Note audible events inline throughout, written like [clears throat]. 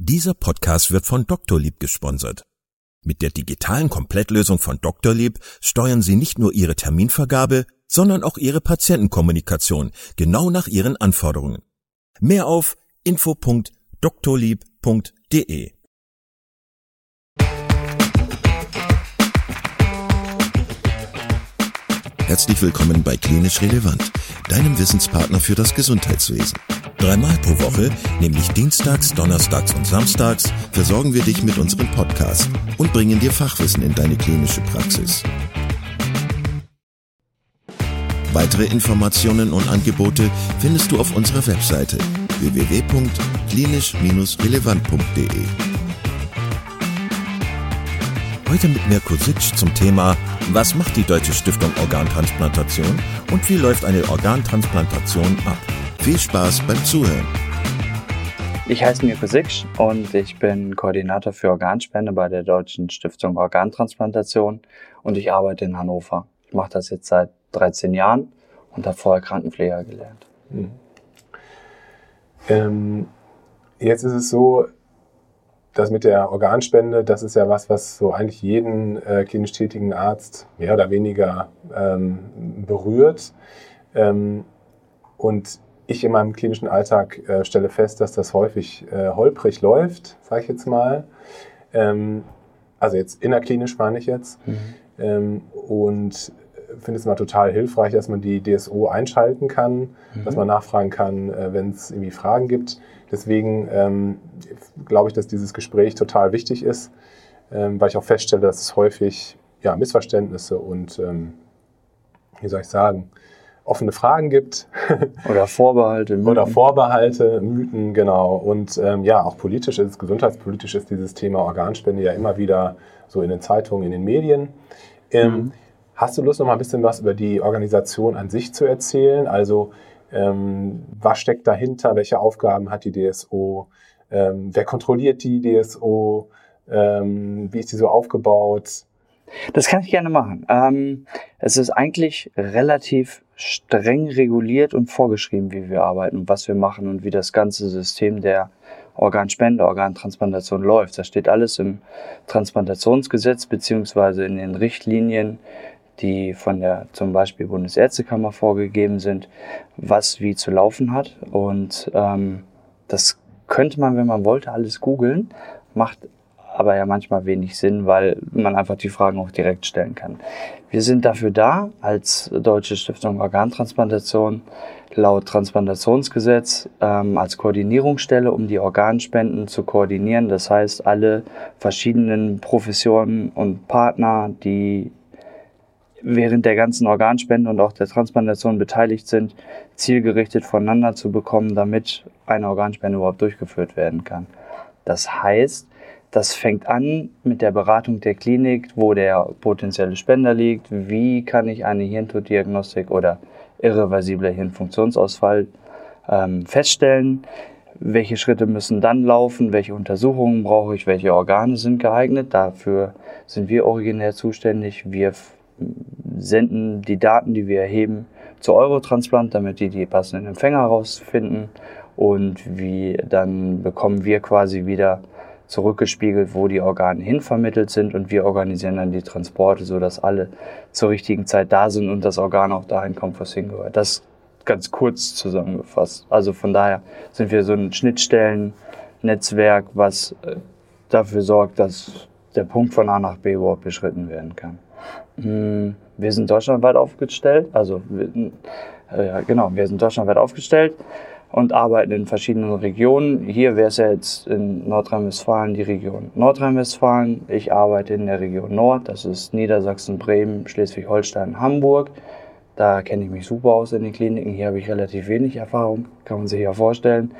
Dieser Podcast wird von Doktorlieb gesponsert. Mit der digitalen Komplettlösung von Doktorlieb steuern Sie nicht nur Ihre Terminvergabe, sondern auch Ihre Patientenkommunikation genau nach Ihren Anforderungen. Mehr auf info.doktorlieb.de Herzlich willkommen bei Klinisch Relevant, deinem Wissenspartner für das Gesundheitswesen. Dreimal pro Woche, nämlich Dienstags, Donnerstags und Samstags, versorgen wir dich mit unserem Podcast und bringen dir Fachwissen in deine klinische Praxis. Weitere Informationen und Angebote findest du auf unserer Webseite www.klinisch-relevant.de. Heute mit Mirko Sitsch zum Thema Was macht die Deutsche Stiftung Organtransplantation und wie läuft eine Organtransplantation ab? Viel Spaß beim Zuhören. Ich heiße Mirko Sitsch und ich bin Koordinator für Organspende bei der Deutschen Stiftung Organtransplantation und ich arbeite in Hannover. Ich mache das jetzt seit 13 Jahren und habe vorher Krankenpfleger gelernt. Mhm. Ähm, jetzt ist es so, das mit der Organspende, das ist ja was, was so eigentlich jeden äh, klinisch tätigen Arzt mehr oder weniger ähm, berührt. Ähm, und ich in meinem klinischen Alltag äh, stelle fest, dass das häufig äh, holprig läuft, sage ich jetzt mal. Ähm, also jetzt innerklinisch meine ich jetzt. Mhm. Ähm, und finde es mal total hilfreich, dass man die DSO einschalten kann, mhm. dass man nachfragen kann, äh, wenn es irgendwie Fragen gibt. Deswegen ähm, glaube ich, dass dieses Gespräch total wichtig ist, ähm, weil ich auch feststelle, dass es häufig ja, Missverständnisse und, ähm, wie soll ich sagen, offene Fragen gibt. [laughs] Oder Vorbehalte. Mythen. Oder Vorbehalte, Mythen, genau. Und ähm, ja, auch politisch ist, gesundheitspolitisch ist dieses Thema Organspende ja immer wieder so in den Zeitungen, in den Medien. Ähm, mhm. Hast du Lust, noch mal ein bisschen was über die Organisation an sich zu erzählen? Also ähm, was steckt dahinter? Welche Aufgaben hat die DSO? Ähm, wer kontrolliert die DSO? Ähm, wie ist die so aufgebaut? Das kann ich gerne machen. Ähm, es ist eigentlich relativ streng reguliert und vorgeschrieben, wie wir arbeiten und was wir machen und wie das ganze System der Organspende, Organtransplantation läuft. Das steht alles im Transplantationsgesetz beziehungsweise in den Richtlinien die von der zum Beispiel Bundesärztekammer vorgegeben sind, was wie zu laufen hat. Und ähm, das könnte man, wenn man wollte, alles googeln, macht aber ja manchmal wenig Sinn, weil man einfach die Fragen auch direkt stellen kann. Wir sind dafür da, als Deutsche Stiftung Organtransplantation laut Transplantationsgesetz ähm, als Koordinierungsstelle, um die Organspenden zu koordinieren. Das heißt, alle verschiedenen Professionen und Partner, die während der ganzen Organspende und auch der Transplantation beteiligt sind, zielgerichtet voneinander zu bekommen, damit eine Organspende überhaupt durchgeführt werden kann. Das heißt, das fängt an mit der Beratung der Klinik, wo der potenzielle Spender liegt, wie kann ich eine Hirntoddiagnostik oder irreversibler Hirnfunktionsausfall ähm, feststellen, welche Schritte müssen dann laufen, welche Untersuchungen brauche ich, welche Organe sind geeignet. Dafür sind wir originär zuständig. Wir senden die Daten, die wir erheben, zu Eurotransplant, damit die die passenden Empfänger herausfinden. Und wie dann bekommen wir quasi wieder zurückgespiegelt, wo die Organe hinvermittelt sind und wir organisieren dann die Transporte, sodass alle zur richtigen Zeit da sind und das Organ auch dahin kommt, wo es hingehört. Das ganz kurz zusammengefasst. Also von daher sind wir so ein Schnittstellennetzwerk, was äh, dafür sorgt, dass der Punkt von A nach B überhaupt beschritten werden kann. Hm, wir sind deutschlandweit aufgestellt, also äh, genau, wir sind deutschlandweit aufgestellt und arbeiten in verschiedenen Regionen. Hier wäre es ja jetzt in Nordrhein-Westfalen die Region Nordrhein-Westfalen. Ich arbeite in der Region Nord, das ist Niedersachsen, Bremen, Schleswig-Holstein, Hamburg. Da kenne ich mich super aus in den Kliniken. Hier habe ich relativ wenig Erfahrung, kann man sich ja vorstellen.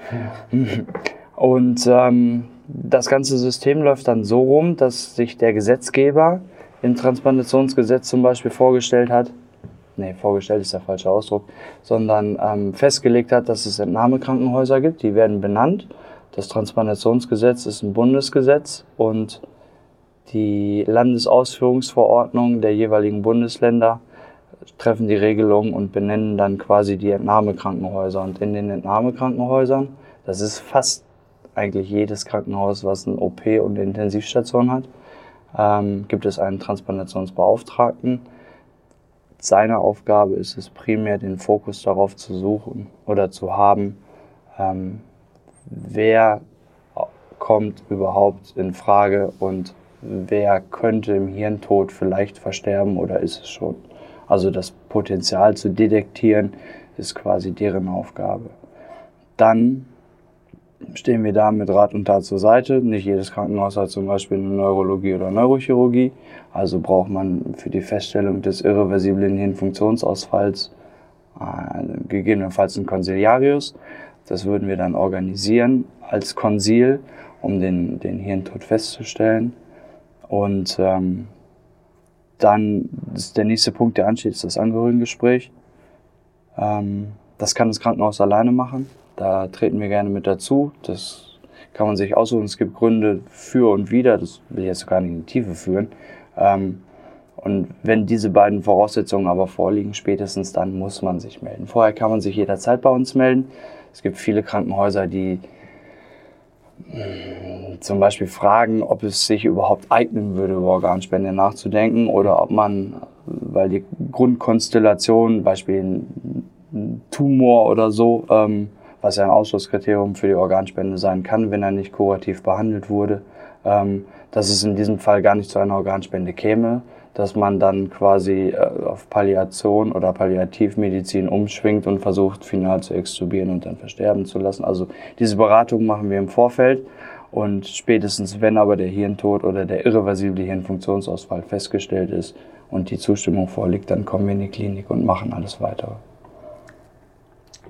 Ja. [laughs] Und ähm, das ganze System läuft dann so rum, dass sich der Gesetzgeber im Transplantationsgesetz zum Beispiel vorgestellt hat, nee, vorgestellt ist der falsche Ausdruck, sondern ähm, festgelegt hat, dass es Entnahmekrankenhäuser gibt, die werden benannt. Das Transplantationsgesetz ist ein Bundesgesetz und die Landesausführungsverordnungen der jeweiligen Bundesländer treffen die Regelung und benennen dann quasi die Entnahmekrankenhäuser. Und in den Entnahmekrankenhäusern, das ist fast eigentlich jedes Krankenhaus, was ein OP und eine Intensivstation hat, ähm, gibt es einen Transplantationsbeauftragten. Seine Aufgabe ist es primär, den Fokus darauf zu suchen oder zu haben, ähm, wer kommt überhaupt in Frage und wer könnte im Hirntod vielleicht versterben oder ist es schon. Also das Potenzial zu detektieren ist quasi deren Aufgabe. Dann stehen wir da mit Rat und Tat zur Seite. Nicht jedes Krankenhaus hat zum Beispiel eine Neurologie oder Neurochirurgie. Also braucht man für die Feststellung des irreversiblen Hirnfunktionsausfalls äh, gegebenenfalls einen Konsiliarius. Das würden wir dann organisieren als Konsil, um den, den Hirntod festzustellen. Und ähm, dann ist der nächste Punkt, der ansteht, ist das Angehörigengespräch. Ähm, das kann das Krankenhaus alleine machen. Da treten wir gerne mit dazu. Das kann man sich aussuchen. Es gibt Gründe für und wider. Das will ich jetzt gar nicht in die Tiefe führen. Ähm, und wenn diese beiden Voraussetzungen aber vorliegen, spätestens dann muss man sich melden. Vorher kann man sich jederzeit bei uns melden. Es gibt viele Krankenhäuser, die zum Beispiel fragen, ob es sich überhaupt eignen würde, über Organspende nachzudenken oder ob man, weil die Grundkonstellation, Beispiel ein Tumor oder so, ähm, was ja ein Ausschlusskriterium für die Organspende sein kann, wenn er nicht kurativ behandelt wurde, ähm, dass es in diesem Fall gar nicht zu einer Organspende käme, dass man dann quasi äh, auf Palliation oder Palliativmedizin umschwingt und versucht, final zu extubieren und dann versterben zu lassen. Also diese Beratung machen wir im Vorfeld und spätestens, wenn aber der Hirntod oder der irreversible Hirnfunktionsausfall festgestellt ist und die Zustimmung vorliegt, dann kommen wir in die Klinik und machen alles weitere.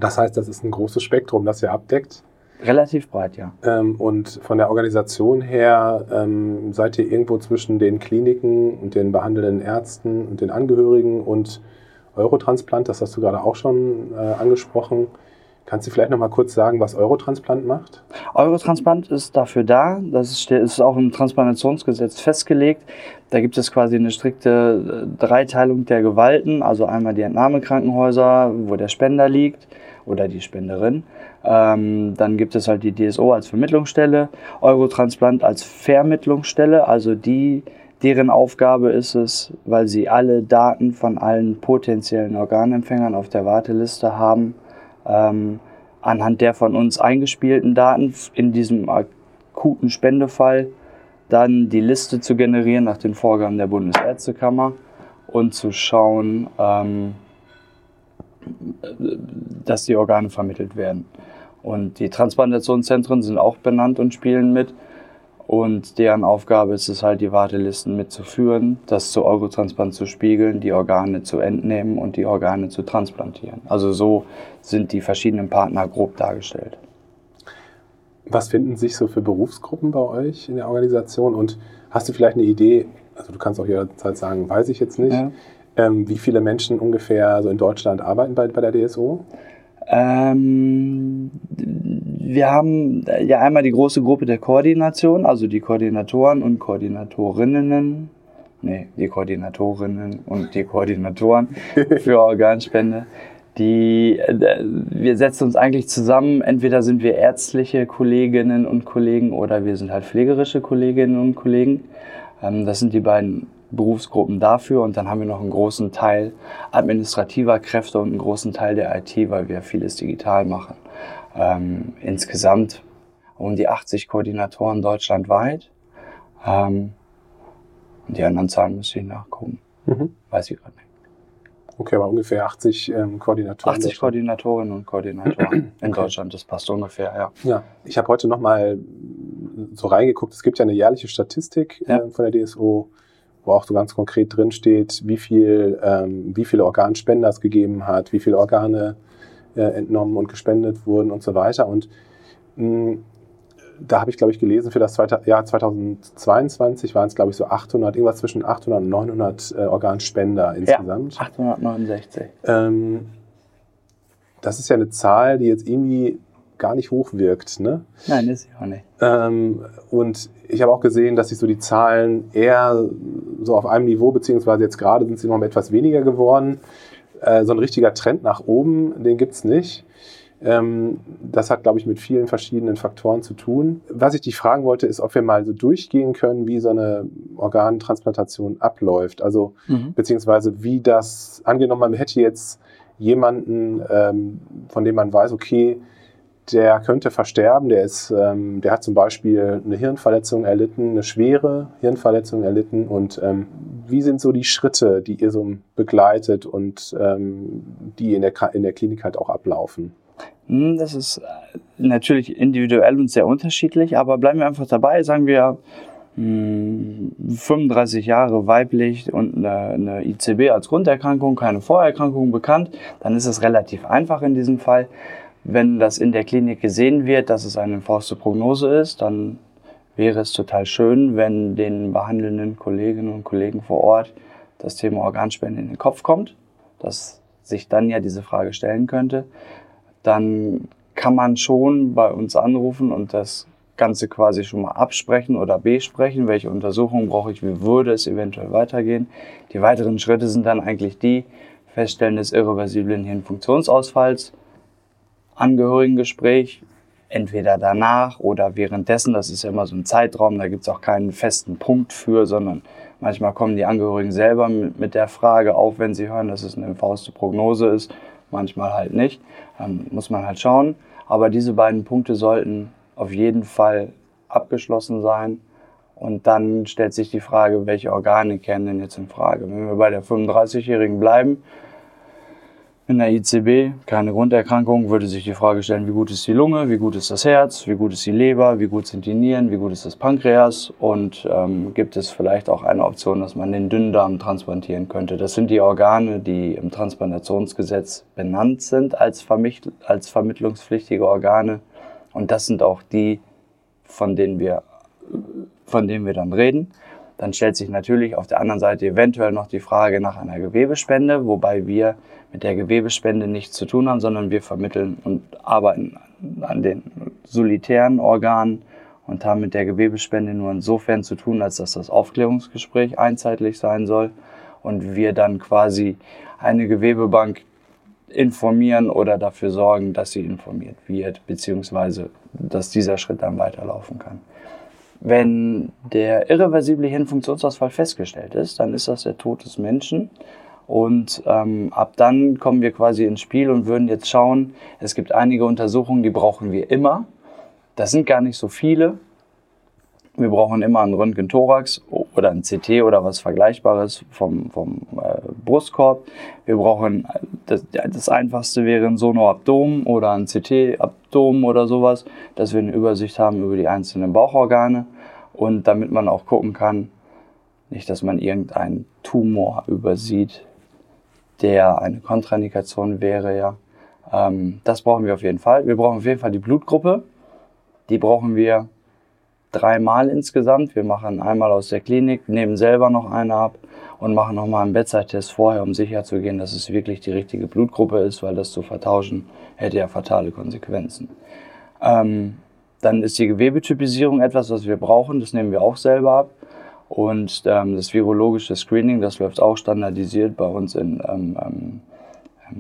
Das heißt, das ist ein großes Spektrum, das ihr abdeckt. Relativ breit, ja. Ähm, und von der Organisation her ähm, seid ihr irgendwo zwischen den Kliniken und den behandelnden Ärzten und den Angehörigen und Eurotransplant, das hast du gerade auch schon äh, angesprochen. Kannst du vielleicht noch mal kurz sagen, was Eurotransplant macht? Eurotransplant ist dafür da, das ist, ist auch im Transplantationsgesetz festgelegt. Da gibt es quasi eine strikte äh, Dreiteilung der Gewalten, also einmal die Entnahmekrankenhäuser, wo der Spender liegt oder die Spenderin. Ähm, dann gibt es halt die DSO als Vermittlungsstelle, Eurotransplant als Vermittlungsstelle, also die, deren Aufgabe ist es, weil sie alle Daten von allen potenziellen Organempfängern auf der Warteliste haben, ähm, anhand der von uns eingespielten Daten in diesem akuten Spendefall dann die Liste zu generieren nach den Vorgaben der Bundesärztekammer und zu schauen, ähm, dass die Organe vermittelt werden. Und die Transplantationszentren sind auch benannt und spielen mit. Und deren Aufgabe ist es halt, die Wartelisten mitzuführen, das zu Eurotransplant zu spiegeln, die Organe zu entnehmen und die Organe zu transplantieren. Also so sind die verschiedenen Partner grob dargestellt. Was finden sich so für Berufsgruppen bei euch in der Organisation? Und hast du vielleicht eine Idee, also du kannst auch jederzeit sagen, weiß ich jetzt nicht, ja. Ähm, wie viele Menschen ungefähr so in Deutschland arbeiten bei, bei der DSO? Ähm, wir haben ja einmal die große Gruppe der Koordination, also die Koordinatoren und Koordinatorinnen. Nee, die Koordinatorinnen und die Koordinatoren [laughs] für Organspende. Die, äh, wir setzen uns eigentlich zusammen. Entweder sind wir ärztliche Kolleginnen und Kollegen oder wir sind halt pflegerische Kolleginnen und Kollegen. Ähm, das sind die beiden Berufsgruppen dafür und dann haben wir noch einen großen Teil administrativer Kräfte und einen großen Teil der IT, weil wir vieles digital machen. Ähm, insgesamt um die 80 Koordinatoren deutschlandweit. Ähm, die anderen Zahlen müsste ich nachgucken. Mhm. Weiß ich gerade nicht. Okay, aber ungefähr 80 ähm, Koordinatoren. 80 Koordinatorinnen und Koordinatoren [clears throat] in okay. Deutschland, das passt ungefähr, ja. Ja, ich habe heute nochmal so reingeguckt. Es gibt ja eine jährliche Statistik ja. äh, von der DSO wo auch so ganz konkret drin steht, wie, viel, ähm, wie viele Organspender es gegeben hat, wie viele Organe äh, entnommen und gespendet wurden und so weiter. Und mh, da habe ich, glaube ich, gelesen, für das zweite, Jahr 2022 waren es, glaube ich, so 800, irgendwas zwischen 800 und 900 äh, Organspender insgesamt. Ja, 869. Ähm, das ist ja eine Zahl, die jetzt irgendwie gar nicht hoch wirkt. Ne? Nein, ist sie auch nicht. Ähm, und ich habe auch gesehen, dass sich so die Zahlen eher so auf einem Niveau, beziehungsweise jetzt gerade sind sie noch etwas weniger geworden. Äh, so ein richtiger Trend nach oben, den gibt es nicht. Ähm, das hat, glaube ich, mit vielen verschiedenen Faktoren zu tun. Was ich dich fragen wollte, ist, ob wir mal so durchgehen können, wie so eine Organtransplantation abläuft. Also, mhm. beziehungsweise wie das, angenommen, man hätte jetzt jemanden, ähm, von dem man weiß, okay, der könnte versterben, der, ist, ähm, der hat zum Beispiel eine Hirnverletzung erlitten, eine schwere Hirnverletzung erlitten. Und ähm, wie sind so die Schritte, die ihr so begleitet und ähm, die in der, in der Klinik halt auch ablaufen? Hm, das ist äh, natürlich individuell und sehr unterschiedlich, aber bleiben wir einfach dabei, sagen wir 35 hm, Jahre weiblich und eine, eine ICB als Grunderkrankung, keine Vorerkrankung bekannt, dann ist es relativ einfach in diesem Fall. Wenn das in der Klinik gesehen wird, dass es eine fauste Prognose ist, dann wäre es total schön, wenn den behandelnden Kolleginnen und Kollegen vor Ort das Thema Organspende in den Kopf kommt, dass sich dann ja diese Frage stellen könnte. Dann kann man schon bei uns anrufen und das Ganze quasi schon mal absprechen oder besprechen, welche Untersuchungen brauche ich, wie würde es eventuell weitergehen. Die weiteren Schritte sind dann eigentlich die Feststellen des irreversiblen Hirnfunktionsausfalls, Angehörigengespräch, entweder danach oder währenddessen. Das ist ja immer so ein Zeitraum, da gibt es auch keinen festen Punkt für, sondern manchmal kommen die Angehörigen selber mit, der Frage auf, wenn sie hören, dass es eine fauste Prognose ist, manchmal halt nicht. Ähm, muss man halt schauen. Aber diese beiden Punkte sollten auf jeden Fall abgeschlossen sein. Und dann stellt sich die Frage, welche Organe kennen denn jetzt in Frage? Wenn wir bei der 35-Jährigen bleiben, in der ICB, keine Grunderkrankung, würde sich die Frage stellen, wie gut ist die Lunge, wie gut ist das Herz, wie gut ist die Leber, wie gut sind die Nieren, wie gut ist das Pankreas und ähm, gibt es vielleicht auch eine Option, dass man den Dünndarm transplantieren könnte. Das sind die Organe, die im Transplantationsgesetz benannt sind als, vermitt als vermittlungspflichtige Organe und das sind auch die, von denen wir, von denen wir dann reden. Dann stellt sich natürlich auf der anderen Seite eventuell noch die Frage nach einer Gewebespende, wobei wir mit der Gewebespende nichts zu tun haben, sondern wir vermitteln und arbeiten an den solitären Organen und haben mit der Gewebespende nur insofern zu tun, als dass das Aufklärungsgespräch einzeitlich sein soll und wir dann quasi eine Gewebebank informieren oder dafür sorgen, dass sie informiert wird, beziehungsweise dass dieser Schritt dann weiterlaufen kann. Wenn der irreversible Hirnfunktionsausfall festgestellt ist, dann ist das der Tod des Menschen. Und ähm, ab dann kommen wir quasi ins Spiel und würden jetzt schauen, es gibt einige Untersuchungen, die brauchen wir immer. Das sind gar nicht so viele. Wir brauchen immer einen Röntgen-Thorax oder ein CT oder was Vergleichbares vom, vom äh, Brustkorb. Wir brauchen, das, das einfachste wäre ein Sonoabdom oder ein CT-Abdom oder sowas, dass wir eine Übersicht haben über die einzelnen Bauchorgane und damit man auch gucken kann, nicht, dass man irgendeinen Tumor übersieht, der eine Kontraindikation wäre, ja. Ähm, das brauchen wir auf jeden Fall. Wir brauchen auf jeden Fall die Blutgruppe. Die brauchen wir dreimal insgesamt. Wir machen einmal aus der Klinik, nehmen selber noch eine ab und machen nochmal einen Bedside-Test vorher, um sicher zu gehen, dass es wirklich die richtige Blutgruppe ist, weil das zu vertauschen hätte ja fatale Konsequenzen. Ähm, dann ist die Gewebetypisierung etwas, was wir brauchen. Das nehmen wir auch selber ab. Und ähm, das virologische Screening, das läuft auch standardisiert bei uns in ähm, ähm,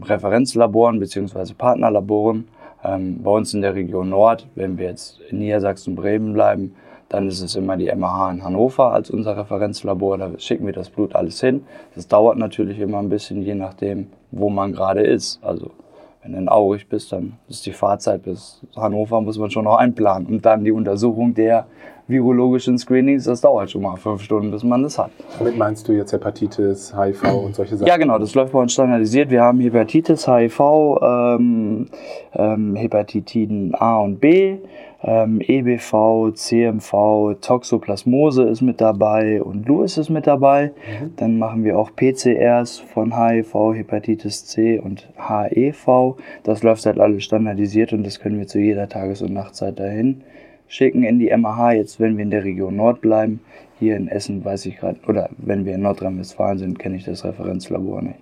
Referenzlaboren bzw. Partnerlaboren. Ähm, bei uns in der Region Nord, wenn wir jetzt in Niedersachsen Bremen bleiben, dann ist es immer die MAH in Hannover als unser Referenzlabor. Da schicken wir das Blut alles hin. Das dauert natürlich immer ein bisschen, je nachdem, wo man gerade ist. Also wenn du in Aurich bist, dann ist die Fahrzeit bis Hannover, muss man schon noch einplanen. Und dann die Untersuchung der virologischen Screenings, das dauert schon mal fünf Stunden, bis man das hat. Damit meinst du jetzt Hepatitis, HIV und solche Sachen? Ja, genau, das läuft bei uns standardisiert. Wir haben Hepatitis, HIV, ähm, ähm, Hepatitiden A und B, ähm, EBV, CMV, Toxoplasmose ist mit dabei und Lewis ist mit dabei. Mhm. Dann machen wir auch PCRs von HIV, Hepatitis C und HEV. Das läuft halt alles standardisiert und das können wir zu jeder Tages- und Nachtzeit dahin schicken in die MAH, jetzt wenn wir in der Region Nord bleiben. Hier in Essen weiß ich gerade, oder wenn wir in Nordrhein-Westfalen sind, kenne ich das Referenzlabor nicht.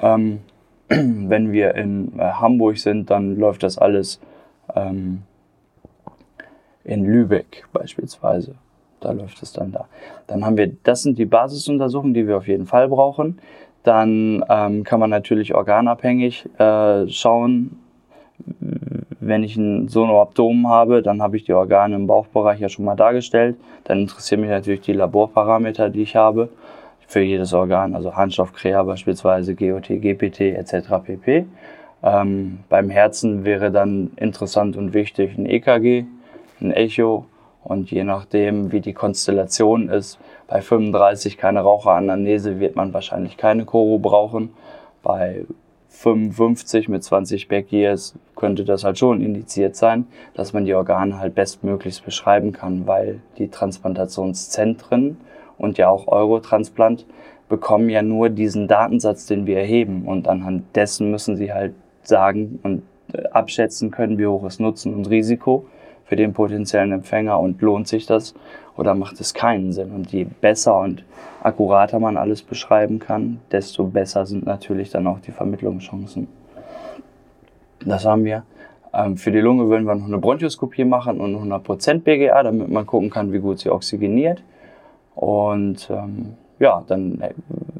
Ähm, [clears throat] wenn wir in äh, Hamburg sind, dann läuft das alles ähm, in Lübeck beispielsweise. Da läuft es dann da. Dann haben wir, das sind die Basisuntersuchungen, die wir auf jeden Fall brauchen. Dann ähm, kann man natürlich organabhängig äh, schauen, wenn ich ein Sonoabdom habe, dann habe ich die Organe im Bauchbereich ja schon mal dargestellt. Dann interessieren mich natürlich die Laborparameter, die ich habe für jedes Organ, also Harnstoffkrea beispielsweise, GOT, GPT etc. pp. Ähm, beim Herzen wäre dann interessant und wichtig ein EKG, ein Echo und je nachdem, wie die Konstellation ist, bei 35 keine Raucheranamnese wird man wahrscheinlich keine Choro brauchen. Bei 55 mit 20 Backyears könnte das halt schon indiziert sein, dass man die Organe halt bestmöglichst beschreiben kann, weil die Transplantationszentren und ja auch Eurotransplant bekommen ja nur diesen Datensatz, den wir erheben. Und anhand dessen müssen sie halt sagen und äh, abschätzen können, wie hoch ist Nutzen und Risiko für den potenziellen Empfänger und lohnt sich das oder macht es keinen Sinn. Und je besser und akkurater man alles beschreiben kann, desto besser sind natürlich dann auch die Vermittlungschancen. Das haben wir. Ähm, für die Lunge würden wir noch eine Bronchoskopie machen und 100% BGA, damit man gucken kann, wie gut sie oxygeniert. Und ähm, ja, dann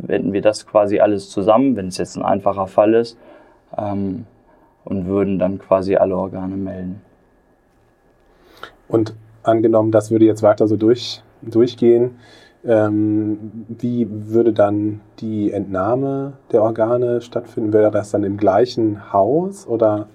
hätten wir das quasi alles zusammen, wenn es jetzt ein einfacher Fall ist, ähm, und würden dann quasi alle Organe melden. Und angenommen, das würde jetzt weiter so durch, durchgehen, ähm, wie würde dann die Entnahme der Organe stattfinden? Wäre das dann im gleichen Haus oder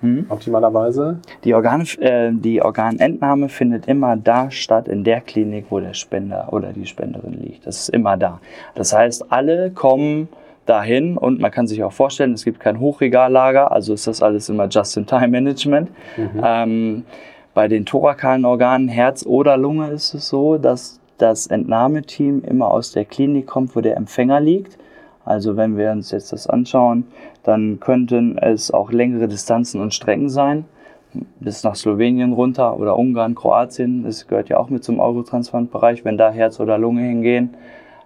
hm. optimalerweise? Die, Organe, äh, die Organentnahme findet immer da statt, in der Klinik, wo der Spender oder die Spenderin liegt. Das ist immer da. Das heißt, alle kommen dahin und man kann sich auch vorstellen, es gibt kein Hochregallager, also ist das alles immer Just-in-Time-Management. Mhm. Ähm, bei den thorakalen Organen, Herz oder Lunge, ist es so, dass das Entnahmeteam immer aus der Klinik kommt, wo der Empfänger liegt. Also wenn wir uns jetzt das anschauen, dann könnten es auch längere Distanzen und Strecken sein, bis nach Slowenien runter oder Ungarn, Kroatien. Das gehört ja auch mit zum Eurotransplantbereich, wenn da Herz oder Lunge hingehen.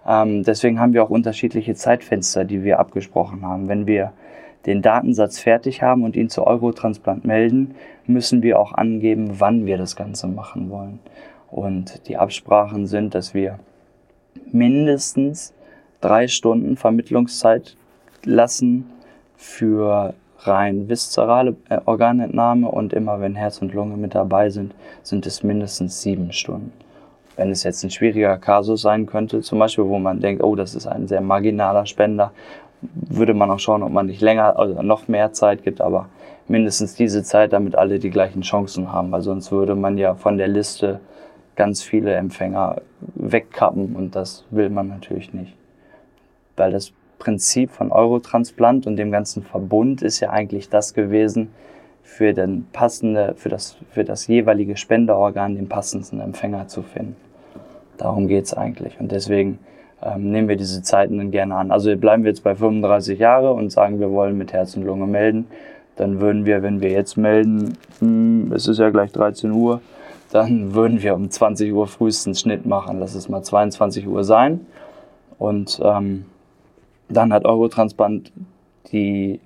Ähm, deswegen haben wir auch unterschiedliche Zeitfenster, die wir abgesprochen haben. Wenn wir den Datensatz fertig haben und ihn zu Eurotransplant melden, müssen wir auch angeben, wann wir das Ganze machen wollen. Und die Absprachen sind, dass wir mindestens drei Stunden Vermittlungszeit lassen für rein viszerale äh, Organentnahme und immer wenn Herz und Lunge mit dabei sind, sind es mindestens sieben Stunden. Wenn es jetzt ein schwieriger Kasus sein könnte, zum Beispiel, wo man denkt, oh, das ist ein sehr marginaler Spender, würde man auch schauen, ob man nicht länger also noch mehr Zeit gibt, aber mindestens diese Zeit, damit alle die gleichen Chancen haben, weil sonst würde man ja von der Liste ganz viele Empfänger wegkappen und das will man natürlich nicht. Weil das Prinzip von Eurotransplant und dem ganzen Verbund ist ja eigentlich das gewesen, für, den passende, für, das, für das jeweilige Spenderorgan den passendsten Empfänger zu finden. Darum geht es eigentlich. Und deswegen ähm, nehmen wir diese Zeiten dann gerne an. Also bleiben wir jetzt bei 35 Jahre und sagen, wir wollen mit Herz und Lunge melden. Dann würden wir, wenn wir jetzt melden, mh, hm, es ist ja gleich 13 Uhr, dann [laughs] würden wir um 20 Uhr frühestens Schnitt machen. Lass es mal 22 Uhr sein. Und ähm, dann hat Eurotransplant die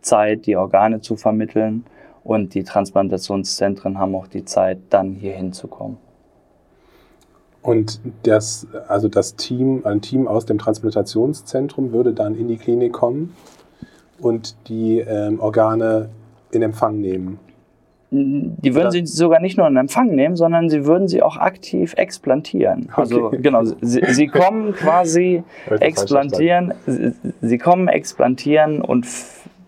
Zeit, die Organe zu vermitteln und die Transplantationszentren haben auch die Zeit, dann hier hinzukommen. Und das, also das Team, ein Team aus dem Transplantationszentrum würde dann in die Klinik kommen und die ähm, Organe in Empfang nehmen. Die würden sie sogar nicht nur in Empfang nehmen, sondern sie würden sie auch aktiv explantieren. Also okay. genau, sie, sie kommen quasi explantieren, sie, sie kommen explantieren und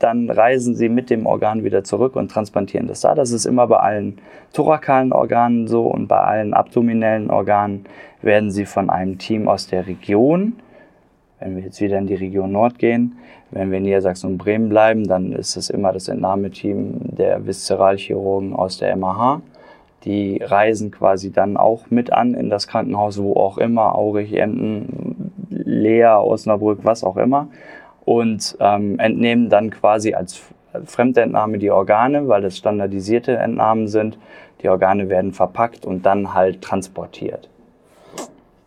dann reisen sie mit dem Organ wieder zurück und transplantieren das da. Das ist immer bei allen thorakalen Organen so und bei allen abdominellen Organen werden sie von einem Team aus der Region, wenn wir jetzt wieder in die Region Nord gehen, wenn wir in Niedersachsen und Bremen bleiben, dann ist es immer das Entnahmeteam der Viszeralchirurgen aus der MAH. Die reisen quasi dann auch mit an in das Krankenhaus, wo auch immer, Aurich, Emden, Lea, Osnabrück, was auch immer und ähm, entnehmen dann quasi als Fremdentnahme die Organe, weil das standardisierte Entnahmen sind. Die Organe werden verpackt und dann halt transportiert,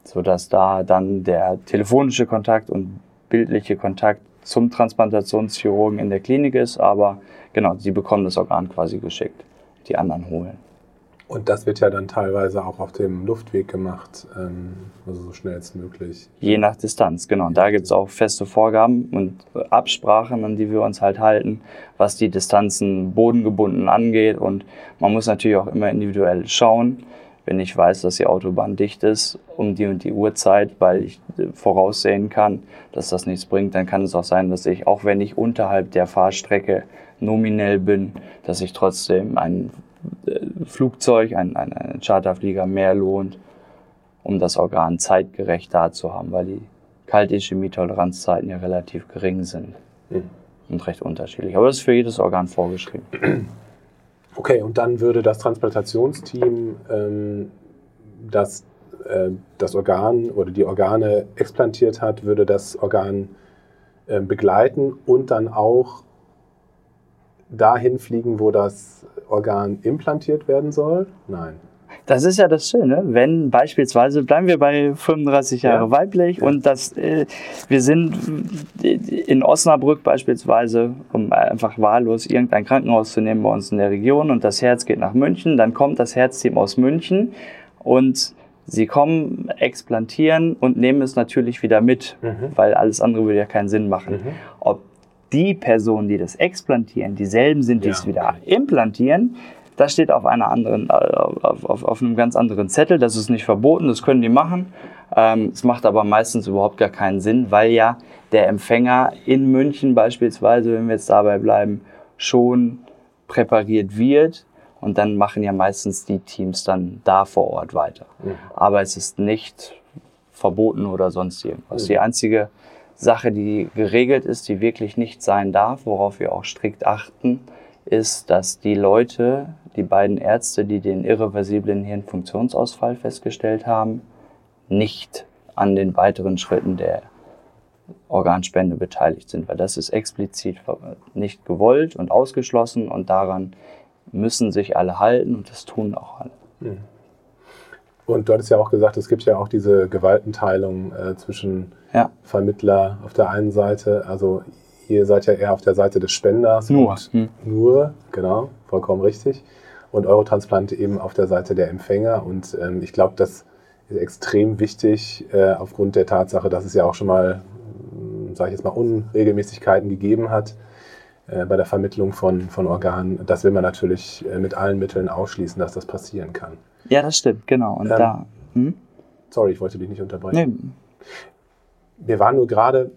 sodass da dann der telefonische Kontakt und bildliche Kontakt zum Transplantationschirurgen in der Klinik ist, aber genau, sie bekommen das Organ quasi geschickt, die anderen holen. Und das wird ja dann teilweise auch auf dem Luftweg gemacht, ähm, also so schnell als möglich. Je nach Distanz, genau. Da gibt es auch feste Vorgaben und Absprachen, an die wir uns halt halten, was die Distanzen bodengebunden angeht. Und man muss natürlich auch immer individuell schauen, wenn ich weiß, dass die Autobahn dicht ist um die und die Uhrzeit, weil ich äh, voraussehen kann, dass das nichts bringt, dann kann es auch sein, dass ich, auch wenn ich unterhalb der Fahrstrecke nominell bin, dass ich trotzdem ein äh, Flugzeug, ein, ein, ein Charterflieger mehr lohnt, um das Organ zeitgerecht da zu haben, weil die Kaltischemie-Toleranzzeiten ja relativ gering sind mhm. und recht unterschiedlich. Aber das ist für jedes Organ vorgeschrieben. [clears throat] Okay, und dann würde das Transplantationsteam ähm, das, äh, das Organ oder die Organe explantiert hat, würde das Organ äh, begleiten und dann auch dahin fliegen, wo das Organ implantiert werden soll? Nein. Das ist ja das Schöne, wenn beispielsweise, bleiben wir bei 35 Jahre ja. weiblich ja. und das, äh, wir sind in Osnabrück beispielsweise, um einfach wahllos irgendein Krankenhaus zu nehmen bei uns in der Region und das Herz geht nach München, dann kommt das Herzteam aus München und sie kommen, explantieren und nehmen es natürlich wieder mit, mhm. weil alles andere würde ja keinen Sinn machen. Mhm. Ob die Personen, die das explantieren, dieselben sind, die ja, es wieder okay. implantieren, das steht auf einer anderen, äh, auf, auf, auf, einem ganz anderen Zettel. Das ist nicht verboten, das können die machen. Ähm, es macht aber meistens überhaupt gar keinen Sinn, weil ja der Empfänger in München beispielsweise, wenn wir jetzt dabei bleiben, schon präpariert wird. Und dann machen ja meistens die Teams dann da vor Ort weiter. Mhm. Aber es ist nicht verboten oder sonst irgendwas. Mhm. Die einzige Sache, die geregelt ist, die wirklich nicht sein darf, worauf wir auch strikt achten, ist, dass die Leute, die beiden Ärzte, die den irreversiblen Hirnfunktionsausfall festgestellt haben, nicht an den weiteren Schritten der Organspende beteiligt sind, weil das ist explizit nicht gewollt und ausgeschlossen und daran müssen sich alle halten und das tun auch alle. Mhm. Und du hattest ja auch gesagt, es gibt ja auch diese Gewaltenteilung äh, zwischen ja. Vermittler auf der einen Seite, also ihr seid ja eher auf der Seite des Spenders. Nur. Hm. Nur, genau, vollkommen richtig. Und Eurotransplant eben auf der Seite der Empfänger. Und ähm, ich glaube, das ist extrem wichtig äh, aufgrund der Tatsache, dass es ja auch schon mal, hm, sage ich jetzt mal, Unregelmäßigkeiten gegeben hat äh, bei der Vermittlung von, von Organen. Das will man natürlich äh, mit allen Mitteln ausschließen, dass das passieren kann. Ja, das stimmt, genau. Und ähm, da. Hm? Sorry, ich wollte dich nicht unterbrechen. Nee. Wir waren nur gerade,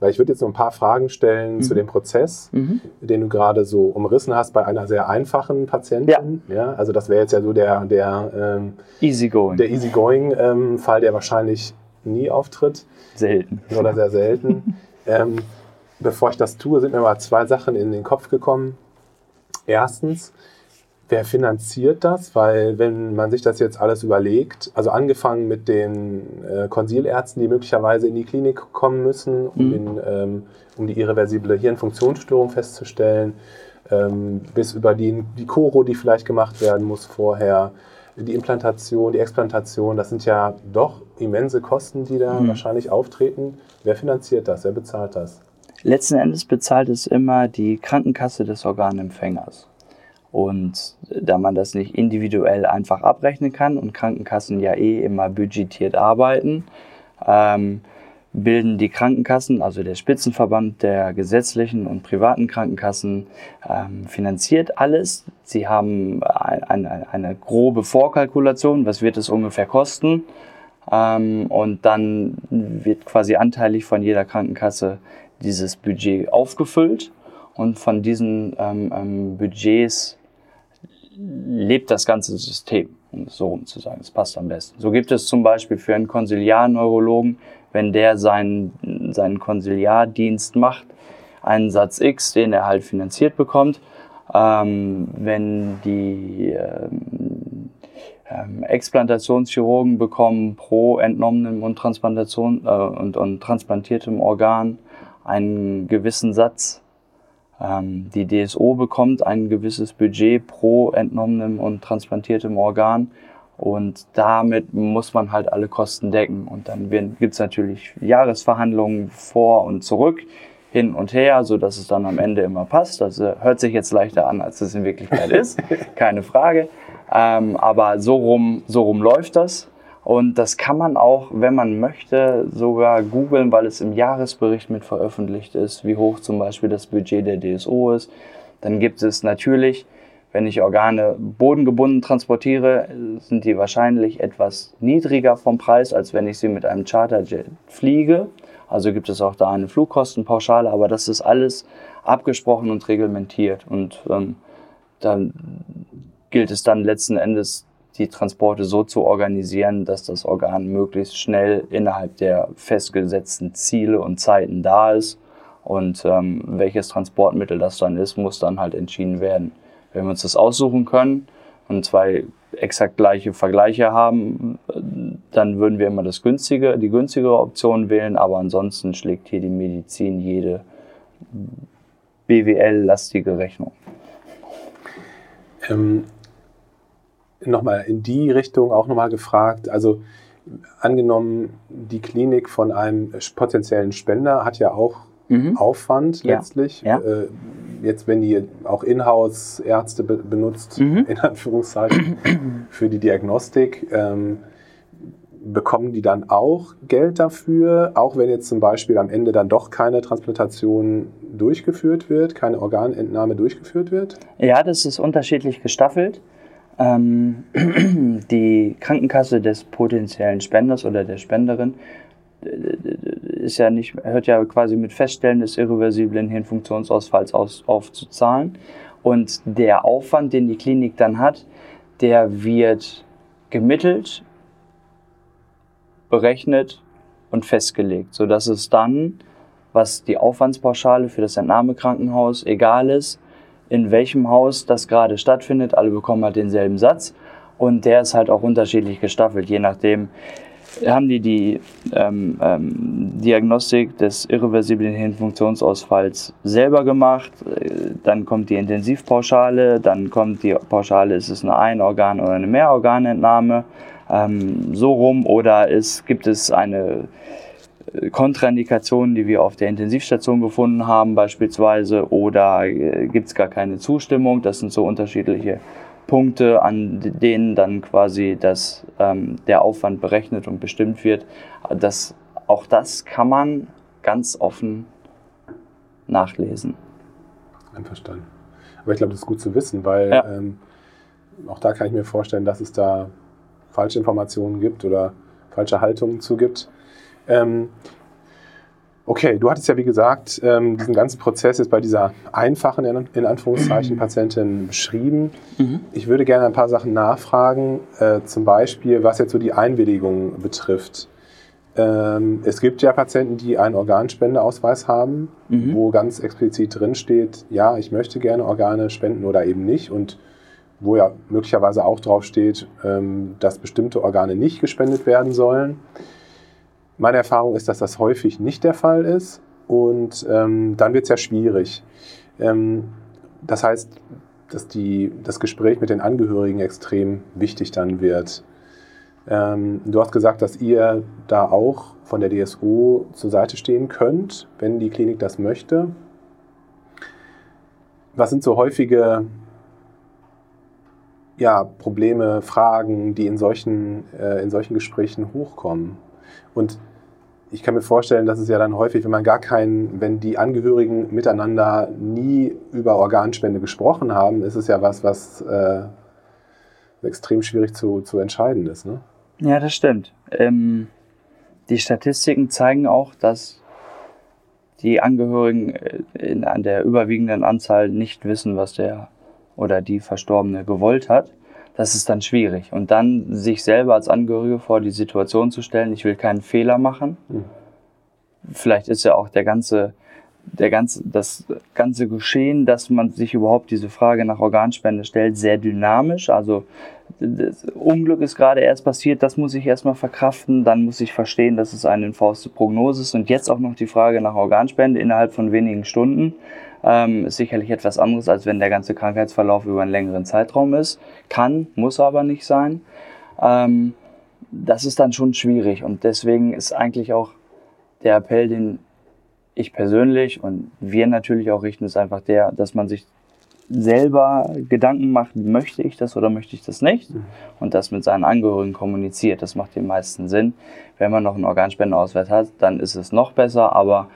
weil ich würde jetzt noch ein paar Fragen stellen mhm. zu dem Prozess, mhm. den du gerade so umrissen hast bei einer sehr einfachen Patientin. Ja. ja also das wäre jetzt ja so der, der ähm, Easygoing. Der Easygoing-Fall, ähm, der wahrscheinlich nie auftritt. Selten. Oder sehr selten. [laughs] ähm, bevor ich das tue, sind mir mal zwei Sachen in den Kopf gekommen. Erstens, Wer finanziert das? Weil wenn man sich das jetzt alles überlegt, also angefangen mit den äh, Konsilärzten, die möglicherweise in die Klinik kommen müssen, um, mhm. den, ähm, um die irreversible Hirnfunktionsstörung festzustellen, ähm, bis über die, die Choro, die vielleicht gemacht werden muss vorher, die Implantation, die Explantation, das sind ja doch immense Kosten, die da mhm. wahrscheinlich auftreten. Wer finanziert das? Wer bezahlt das? Letzten Endes bezahlt es immer die Krankenkasse des Organempfängers. Und da man das nicht individuell einfach abrechnen kann und Krankenkassen ja eh immer budgetiert arbeiten, ähm, bilden die Krankenkassen, also der Spitzenverband der gesetzlichen und privaten Krankenkassen, ähm, finanziert alles. Sie haben ein, ein, eine grobe Vorkalkulation, was wird es ungefähr kosten. Ähm, und dann wird quasi anteilig von jeder Krankenkasse dieses Budget aufgefüllt. Und von diesen ähm, ähm, Budgets lebt das ganze System, um es so rum zu sagen. Das passt am besten. So gibt es zum Beispiel für einen Konsiliarneurologen, wenn der seinen, seinen Konsiliardienst macht, einen Satz X, den er halt finanziert bekommt. Ähm, wenn die ähm, ähm, Explantationschirurgen bekommen pro entnommenem und, Transplantation, äh, und, und transplantiertem Organ einen gewissen Satz die DSO bekommt ein gewisses Budget pro entnommenem und transplantiertem Organ und damit muss man halt alle Kosten decken. Und dann gibt es natürlich Jahresverhandlungen vor und zurück, hin und her, so dass es dann am Ende immer passt. Das äh, hört sich jetzt leichter an, als es in Wirklichkeit ist, [laughs] keine Frage. Ähm, aber so rum, so rum läuft das. Und das kann man auch, wenn man möchte, sogar googeln, weil es im Jahresbericht mit veröffentlicht ist, wie hoch zum Beispiel das Budget der DSO ist. Dann gibt es natürlich, wenn ich Organe bodengebunden transportiere, sind die wahrscheinlich etwas niedriger vom Preis, als wenn ich sie mit einem Charterjet fliege. Also gibt es auch da eine Flugkostenpauschale, aber das ist alles abgesprochen und reglementiert. Und ähm, dann gilt es dann letzten Endes, die Transporte so zu organisieren, dass das Organ möglichst schnell innerhalb der festgesetzten Ziele und Zeiten da ist. Und ähm, welches Transportmittel das dann ist, muss dann halt entschieden werden. Wenn wir uns das aussuchen können und zwei exakt gleiche Vergleiche haben, dann würden wir immer das günstige, die günstigere Option wählen, aber ansonsten schlägt hier die Medizin jede BWL-lastige Rechnung. Ähm, nochmal in die Richtung auch nochmal gefragt. Also angenommen, die Klinik von einem potenziellen Spender hat ja auch mhm. Aufwand ja. letztlich. Ja. Äh, jetzt, wenn die auch Inhouse-Ärzte be benutzt, mhm. [laughs] in Anführungszeichen, [clears throat] für die Diagnostik, ähm, bekommen die dann auch Geld dafür, auch wenn jetzt zum Beispiel am Ende dann doch keine Transplantation durchgeführt wird, keine Organentnahme durchgeführt wird? Ja, das ist unterschiedlich gestaffelt. Ähm, [clears throat] die Krankenkasse des potenziellen Spenders oder der Spenderin ist ja nicht, hört ja quasi mit Feststellen des irreversiblen Hirnfunktionsausfalls aus, aufzuzahlen. Und der Aufwand, den die Klinik dann hat, der wird gemittelt, berechnet und festgelegt, sodass es dann, was die Aufwandspauschale für das Entnahmekrankenhaus egal ist, in welchem Haus das gerade stattfindet. Alle bekommen halt denselben Satz und der ist halt auch unterschiedlich gestaffelt, je nachdem, haben die die ähm, ähm, Diagnostik des irreversiblen Hirnfunktionsausfalls selber gemacht. Dann kommt die Intensivpauschale, dann kommt die Pauschale, ist es eine Ein-Organ- oder eine Mehrorganentnahme, ähm, so rum. Oder es, gibt es eine äh, Kontraindikation, die wir auf der Intensivstation gefunden haben beispielsweise, oder äh, gibt es gar keine Zustimmung. Das sind so unterschiedliche Punkte, an denen dann quasi das, ähm, der Aufwand berechnet und bestimmt wird. Das, auch das kann man ganz offen nachlesen. Einverstanden. Aber ich glaube, das ist gut zu wissen, weil ja. ähm, auch da kann ich mir vorstellen, dass es da falsche Informationen gibt oder falsche Haltungen zu gibt. Ähm, Okay, du hattest ja wie gesagt ähm, diesen ganzen Prozess jetzt bei dieser einfachen, in Anführungszeichen. [clears throat] Patientin beschrieben. Mhm. Ich würde gerne ein paar Sachen nachfragen, äh, zum Beispiel was jetzt so die Einwilligung betrifft. Ähm, es gibt ja Patienten, die einen Organspendeausweis haben, mhm. wo ganz explizit drin steht, ja, ich möchte gerne Organe spenden oder eben nicht und wo ja möglicherweise auch drauf steht, ähm, dass bestimmte Organe nicht gespendet werden sollen. Meine Erfahrung ist, dass das häufig nicht der Fall ist und ähm, dann wird es ja schwierig. Ähm, das heißt, dass die, das Gespräch mit den Angehörigen extrem wichtig dann wird. Ähm, du hast gesagt, dass ihr da auch von der DSO zur Seite stehen könnt, wenn die Klinik das möchte. Was sind so häufige ja, Probleme, Fragen, die in solchen, äh, in solchen Gesprächen hochkommen? Und ich kann mir vorstellen, dass es ja dann häufig, wenn man gar keinen, wenn die Angehörigen miteinander nie über Organspende gesprochen haben, ist es ja was, was äh, extrem schwierig zu, zu entscheiden ist. Ne? Ja, das stimmt. Ähm, die Statistiken zeigen auch, dass die Angehörigen äh, in, an der überwiegenden Anzahl nicht wissen, was der oder die Verstorbene gewollt hat das ist dann schwierig. Und dann sich selber als Angehörige vor die Situation zu stellen, ich will keinen Fehler machen. Mhm. Vielleicht ist ja auch der ganze, der ganze, das ganze Geschehen, dass man sich überhaupt diese Frage nach Organspende stellt, sehr dynamisch. Also das Unglück ist gerade erst passiert, das muss ich erstmal verkraften, dann muss ich verstehen, dass es eine fauste Prognose ist und jetzt auch noch die Frage nach Organspende innerhalb von wenigen Stunden ähm, ist sicherlich etwas anderes, als wenn der ganze Krankheitsverlauf über einen längeren Zeitraum ist. Kann, muss aber nicht sein. Ähm, das ist dann schon schwierig und deswegen ist eigentlich auch der Appell, den ich persönlich und wir natürlich auch richten, ist einfach der, dass man sich selber Gedanken macht, möchte ich das oder möchte ich das nicht mhm. und das mit seinen Angehörigen kommuniziert. Das macht den meisten Sinn. Wenn man noch einen Organspendeausweis hat, dann ist es noch besser, aber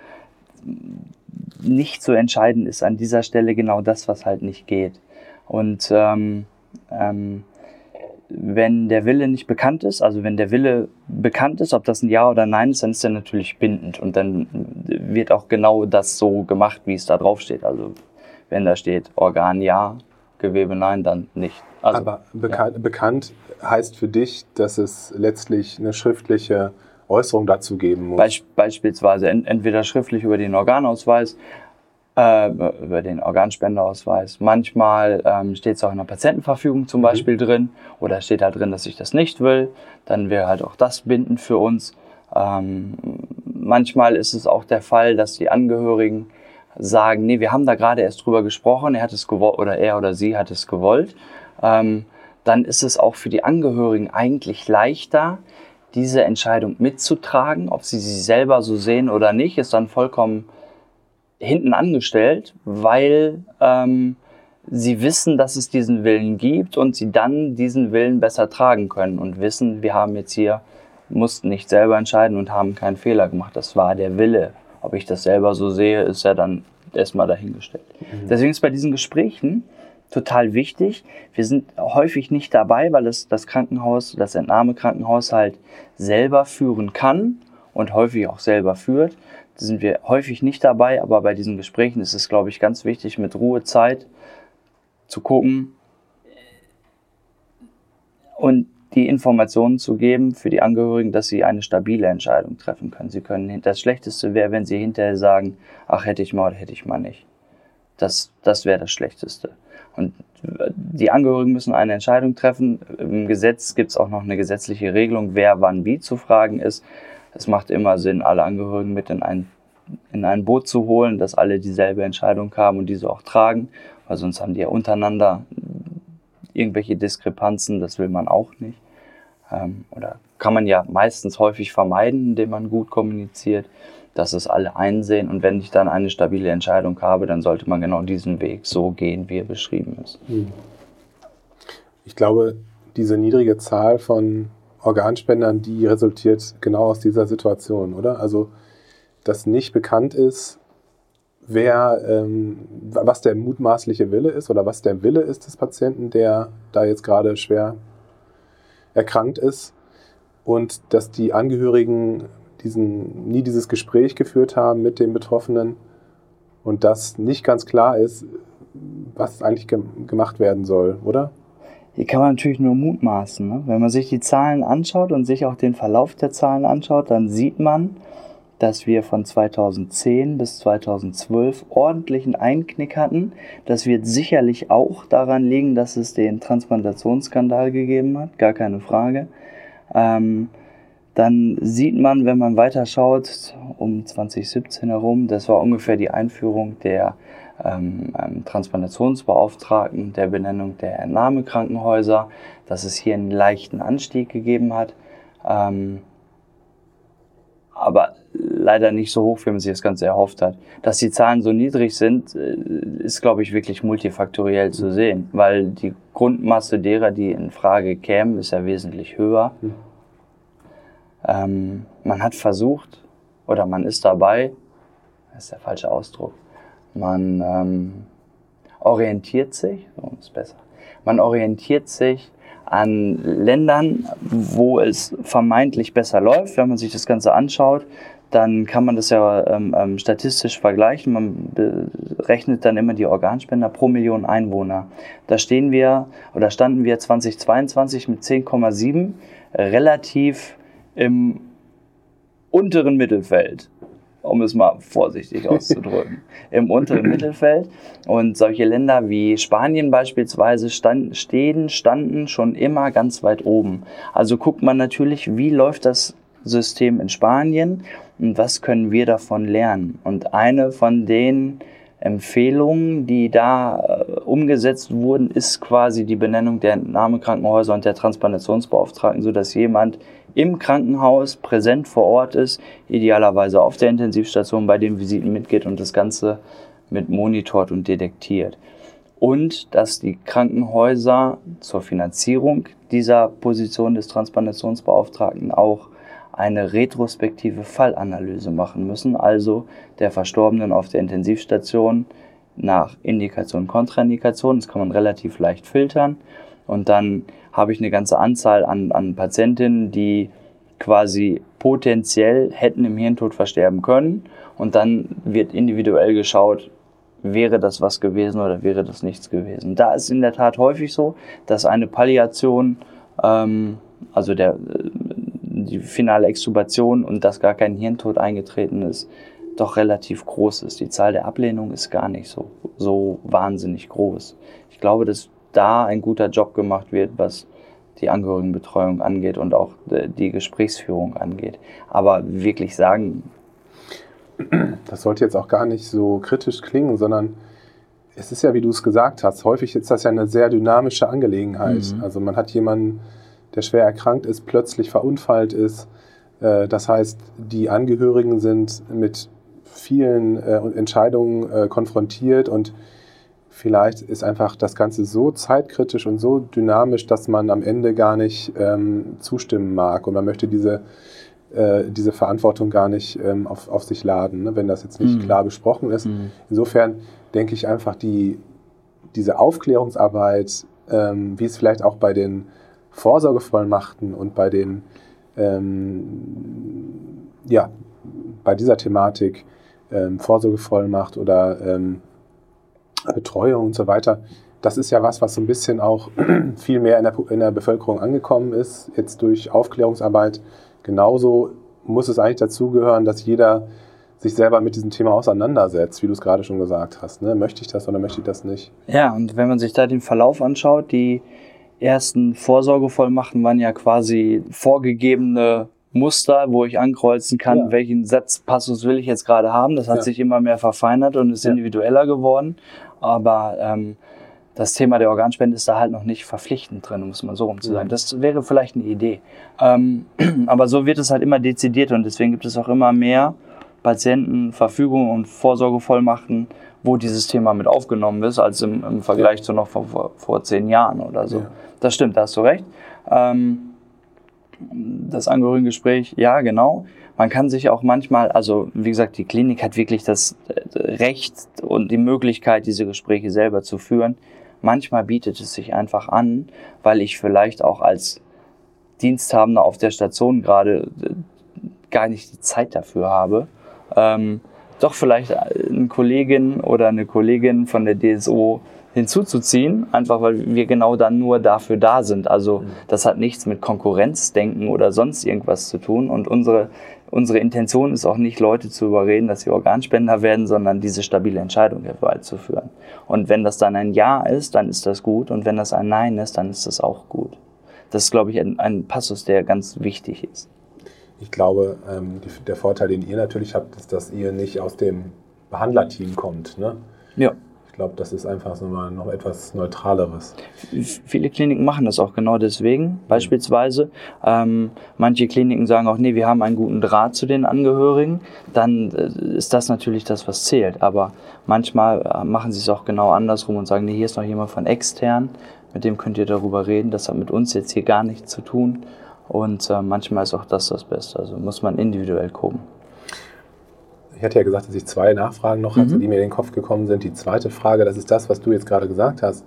nicht zu entscheiden ist an dieser Stelle genau das, was halt nicht geht. Und ähm, ähm, wenn der Wille nicht bekannt ist, also wenn der Wille bekannt ist, ob das ein Ja oder Nein ist, dann ist er natürlich bindend und dann wird auch genau das so gemacht, wie es da drauf steht. Also wenn da steht Organ Ja, Gewebe Nein, dann nicht. Also, Aber bekan ja. bekannt heißt für dich, dass es letztlich eine schriftliche Äußerung dazu geben muss? Beisp beispielsweise ent entweder schriftlich über den Organausweis äh, über den Organspendeausweis. Manchmal ähm, steht es auch in der Patientenverfügung zum mhm. Beispiel drin oder steht halt drin, dass ich das nicht will. Dann wäre halt auch das bindend für uns. Ähm, manchmal ist es auch der Fall, dass die Angehörigen sagen, nee, wir haben da gerade erst drüber gesprochen, er hat es gewollt oder er oder sie hat es gewollt. Ähm, dann ist es auch für die Angehörigen eigentlich leichter, diese Entscheidung mitzutragen. Ob sie sie selber so sehen oder nicht, ist dann vollkommen hinten angestellt, weil ähm, sie wissen, dass es diesen Willen gibt und sie dann diesen Willen besser tragen können und wissen, wir haben jetzt hier, mussten nicht selber entscheiden und haben keinen Fehler gemacht. Das war der Wille. Ob ich das selber so sehe, ist ja dann erstmal dahingestellt. Mhm. Deswegen ist bei diesen Gesprächen total wichtig. Wir sind häufig nicht dabei, weil es das Krankenhaus, das Entnahmekrankenhaus halt selber führen kann und häufig auch selber führt sind wir häufig nicht dabei, aber bei diesen Gesprächen ist es, glaube ich, ganz wichtig, mit Ruhezeit zu gucken und die Informationen zu geben für die Angehörigen, dass sie eine stabile Entscheidung treffen können. Sie können, das Schlechteste wäre, wenn sie hinterher sagen, ach, hätte ich mal oder hätte ich mal nicht. Das, das wäre das Schlechteste. Und die Angehörigen müssen eine Entscheidung treffen. Im Gesetz gibt es auch noch eine gesetzliche Regelung, wer wann wie zu fragen ist es macht immer Sinn, alle Angehörigen mit in ein, in ein Boot zu holen, dass alle dieselbe Entscheidung haben und diese auch tragen, weil sonst haben die ja untereinander irgendwelche Diskrepanzen, das will man auch nicht. Ähm, oder kann man ja meistens häufig vermeiden, indem man gut kommuniziert, dass es alle einsehen. Und wenn ich dann eine stabile Entscheidung habe, dann sollte man genau diesen Weg so gehen, wie er beschrieben ist. Hm. Ich glaube, diese niedrige Zahl von Organspendern, die resultiert genau aus dieser Situation, oder? Also, dass nicht bekannt ist, wer, ähm, was der mutmaßliche Wille ist oder was der Wille ist des Patienten, der da jetzt gerade schwer erkrankt ist und dass die Angehörigen diesen, nie dieses Gespräch geführt haben mit dem Betroffenen und dass nicht ganz klar ist, was eigentlich ge gemacht werden soll, oder? Hier kann man natürlich nur mutmaßen. Ne? Wenn man sich die Zahlen anschaut und sich auch den Verlauf der Zahlen anschaut, dann sieht man, dass wir von 2010 bis 2012 ordentlichen Einknick hatten. Das wird sicherlich auch daran liegen, dass es den Transplantationsskandal gegeben hat, gar keine Frage. Ähm, dann sieht man, wenn man weiter schaut, um 2017 herum, das war ungefähr die Einführung der ähm, Transplantationsbeauftragten, der Benennung der Entnahmekrankenhäuser, dass es hier einen leichten Anstieg gegeben hat. Ähm, aber leider nicht so hoch, wie man sich das Ganze erhofft hat. Dass die Zahlen so niedrig sind, äh, ist, glaube ich, wirklich multifaktoriell zu sehen, weil die Grundmasse derer, die in Frage kämen, ist ja wesentlich höher. Mhm. Ähm, man hat versucht oder man ist dabei, das ist der falsche Ausdruck, man ähm, orientiert sich, so ist besser, man orientiert sich an Ländern, wo es vermeintlich besser läuft. Wenn man sich das Ganze anschaut, dann kann man das ja ähm, ähm, statistisch vergleichen. Man berechnet dann immer die Organspender pro Million Einwohner. Da stehen wir oder standen wir 2022 mit 10,7 relativ im unteren Mittelfeld um es mal vorsichtig auszudrücken, [laughs] im unteren Mittelfeld. Und solche Länder wie Spanien beispielsweise stand, stehen, standen schon immer ganz weit oben. Also guckt man natürlich, wie läuft das System in Spanien und was können wir davon lernen. Und eine von den Empfehlungen, die da äh, umgesetzt wurden, ist quasi die Benennung der Entnahmekrankenhäuser und der Transplantationsbeauftragten, sodass jemand im Krankenhaus präsent vor Ort ist, idealerweise auf der Intensivstation bei den Visiten mitgeht und das Ganze mit monitort und detektiert. und dass die Krankenhäuser zur Finanzierung dieser Position des Transplantationsbeauftragten auch eine retrospektive Fallanalyse machen müssen, also der Verstorbenen auf der Intensivstation nach Indikation Kontraindikation. Das kann man relativ leicht filtern. Und dann habe ich eine ganze Anzahl an, an Patientinnen, die quasi potenziell hätten im Hirntod versterben können. Und dann wird individuell geschaut, wäre das was gewesen oder wäre das nichts gewesen. Da ist in der Tat häufig so, dass eine Palliation, ähm, also der, die finale Extubation und dass gar kein Hirntod eingetreten ist, doch relativ groß ist. Die Zahl der Ablehnungen ist gar nicht so, so wahnsinnig groß. Ich glaube, dass da ein guter Job gemacht wird, was die Angehörigenbetreuung angeht und auch die Gesprächsführung angeht. Aber wirklich sagen, das sollte jetzt auch gar nicht so kritisch klingen, sondern es ist ja, wie du es gesagt hast, häufig ist das ja eine sehr dynamische Angelegenheit. Mhm. Also man hat jemanden, der schwer erkrankt ist, plötzlich verunfallt ist. Äh, das heißt, die Angehörigen sind mit vielen äh, Entscheidungen äh, konfrontiert und vielleicht ist einfach das Ganze so zeitkritisch und so dynamisch, dass man am Ende gar nicht ähm, zustimmen mag und man möchte diese äh, diese Verantwortung gar nicht ähm, auf, auf sich laden, ne, wenn das jetzt nicht mhm. klar besprochen ist. Mhm. Insofern denke ich einfach, die, diese Aufklärungsarbeit, ähm, wie es vielleicht auch bei den Vorsorgevollmachten und bei den, ähm, ja, bei dieser Thematik ähm, Vorsorgevollmacht oder ähm, Betreuung und so weiter, das ist ja was, was so ein bisschen auch [clears throat] viel mehr in der, in der Bevölkerung angekommen ist, jetzt durch Aufklärungsarbeit genauso muss es eigentlich dazugehören, dass jeder sich selber mit diesem Thema auseinandersetzt, wie du es gerade schon gesagt hast. Ne? Möchte ich das oder möchte ich das nicht? Ja, und wenn man sich da den Verlauf anschaut, die ersten Vorsorgevollmachten waren ja quasi vorgegebene Muster, wo ich ankreuzen kann, ja. welchen Satzpassus will ich jetzt gerade haben. Das hat ja. sich immer mehr verfeinert und ist ja. individueller geworden. Aber ähm, das Thema der Organspende ist da halt noch nicht verpflichtend drin, muss man so rum zu sagen. Das wäre vielleicht eine Idee. Ähm, [clears throat] aber so wird es halt immer dezidiert und deswegen gibt es auch immer mehr Patientenverfügungen und Vorsorgevollmachten, wo dieses Thema mit aufgenommen ist, als im, im Vergleich ja. zu noch vor, vor, vor, zehn Jahren oder so. Ja. Das stimmt, da hast du recht. Ähm, das Angehörigengespräch, ja, genau. Man kann sich auch manchmal, also wie gesagt, die Klinik hat wirklich das Recht und die Möglichkeit, diese Gespräche selber zu führen manchmal bietet es sich einfach an, weil ich vielleicht auch als Diensthabender auf der Station gerade äh, gar nicht die Zeit dafür habe. Ähm, doch vielleicht eine Kollegin oder eine Kollegin von der DSO hinzuzuziehen, einfach weil wir genau dann nur dafür da sind. Also mhm. das hat nichts mit Konkurrenzdenken oder sonst irgendwas zu tun. Und unsere unsere Intention ist auch nicht, Leute zu überreden, dass sie Organspender werden, sondern diese stabile Entscheidung herbeizuführen. Und wenn das dann ein Ja ist, dann ist das gut. Und wenn das ein Nein ist, dann ist das auch gut. Das ist, glaube ich, ein, ein Passus, der ganz wichtig ist. Ich glaube, ähm, die, der Vorteil, den ihr natürlich habt, ist, dass ihr nicht aus dem Behandlerteam kommt. Ne? Ja. Ich glaube, das ist einfach so mal noch etwas Neutraleres. Viele Kliniken machen das auch genau deswegen. Beispielsweise, ähm, manche Kliniken sagen auch, nee, wir haben einen guten Draht zu den Angehörigen. Dann äh, ist das natürlich das, was zählt. Aber manchmal äh, machen sie es auch genau andersrum und sagen, nee, hier ist noch jemand von extern, mit dem könnt ihr darüber reden. Das hat mit uns jetzt hier gar nichts zu tun. Und äh, manchmal ist auch das das Beste. Also muss man individuell gucken. Ich hatte ja gesagt, dass ich zwei Nachfragen noch hatte, mhm. die mir in den Kopf gekommen sind. Die zweite Frage, das ist das, was du jetzt gerade gesagt hast.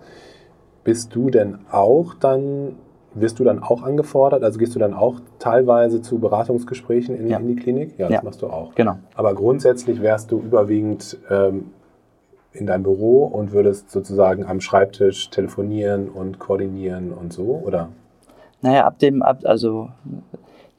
Bist du denn auch dann, wirst du dann auch angefordert? Also gehst du dann auch teilweise zu Beratungsgesprächen in, ja. in die Klinik? Ja, das ja. machst du auch. Genau. Aber grundsätzlich wärst du überwiegend ähm, in deinem Büro und würdest sozusagen am Schreibtisch telefonieren und koordinieren und so, oder? Naja, ab dem, ab, also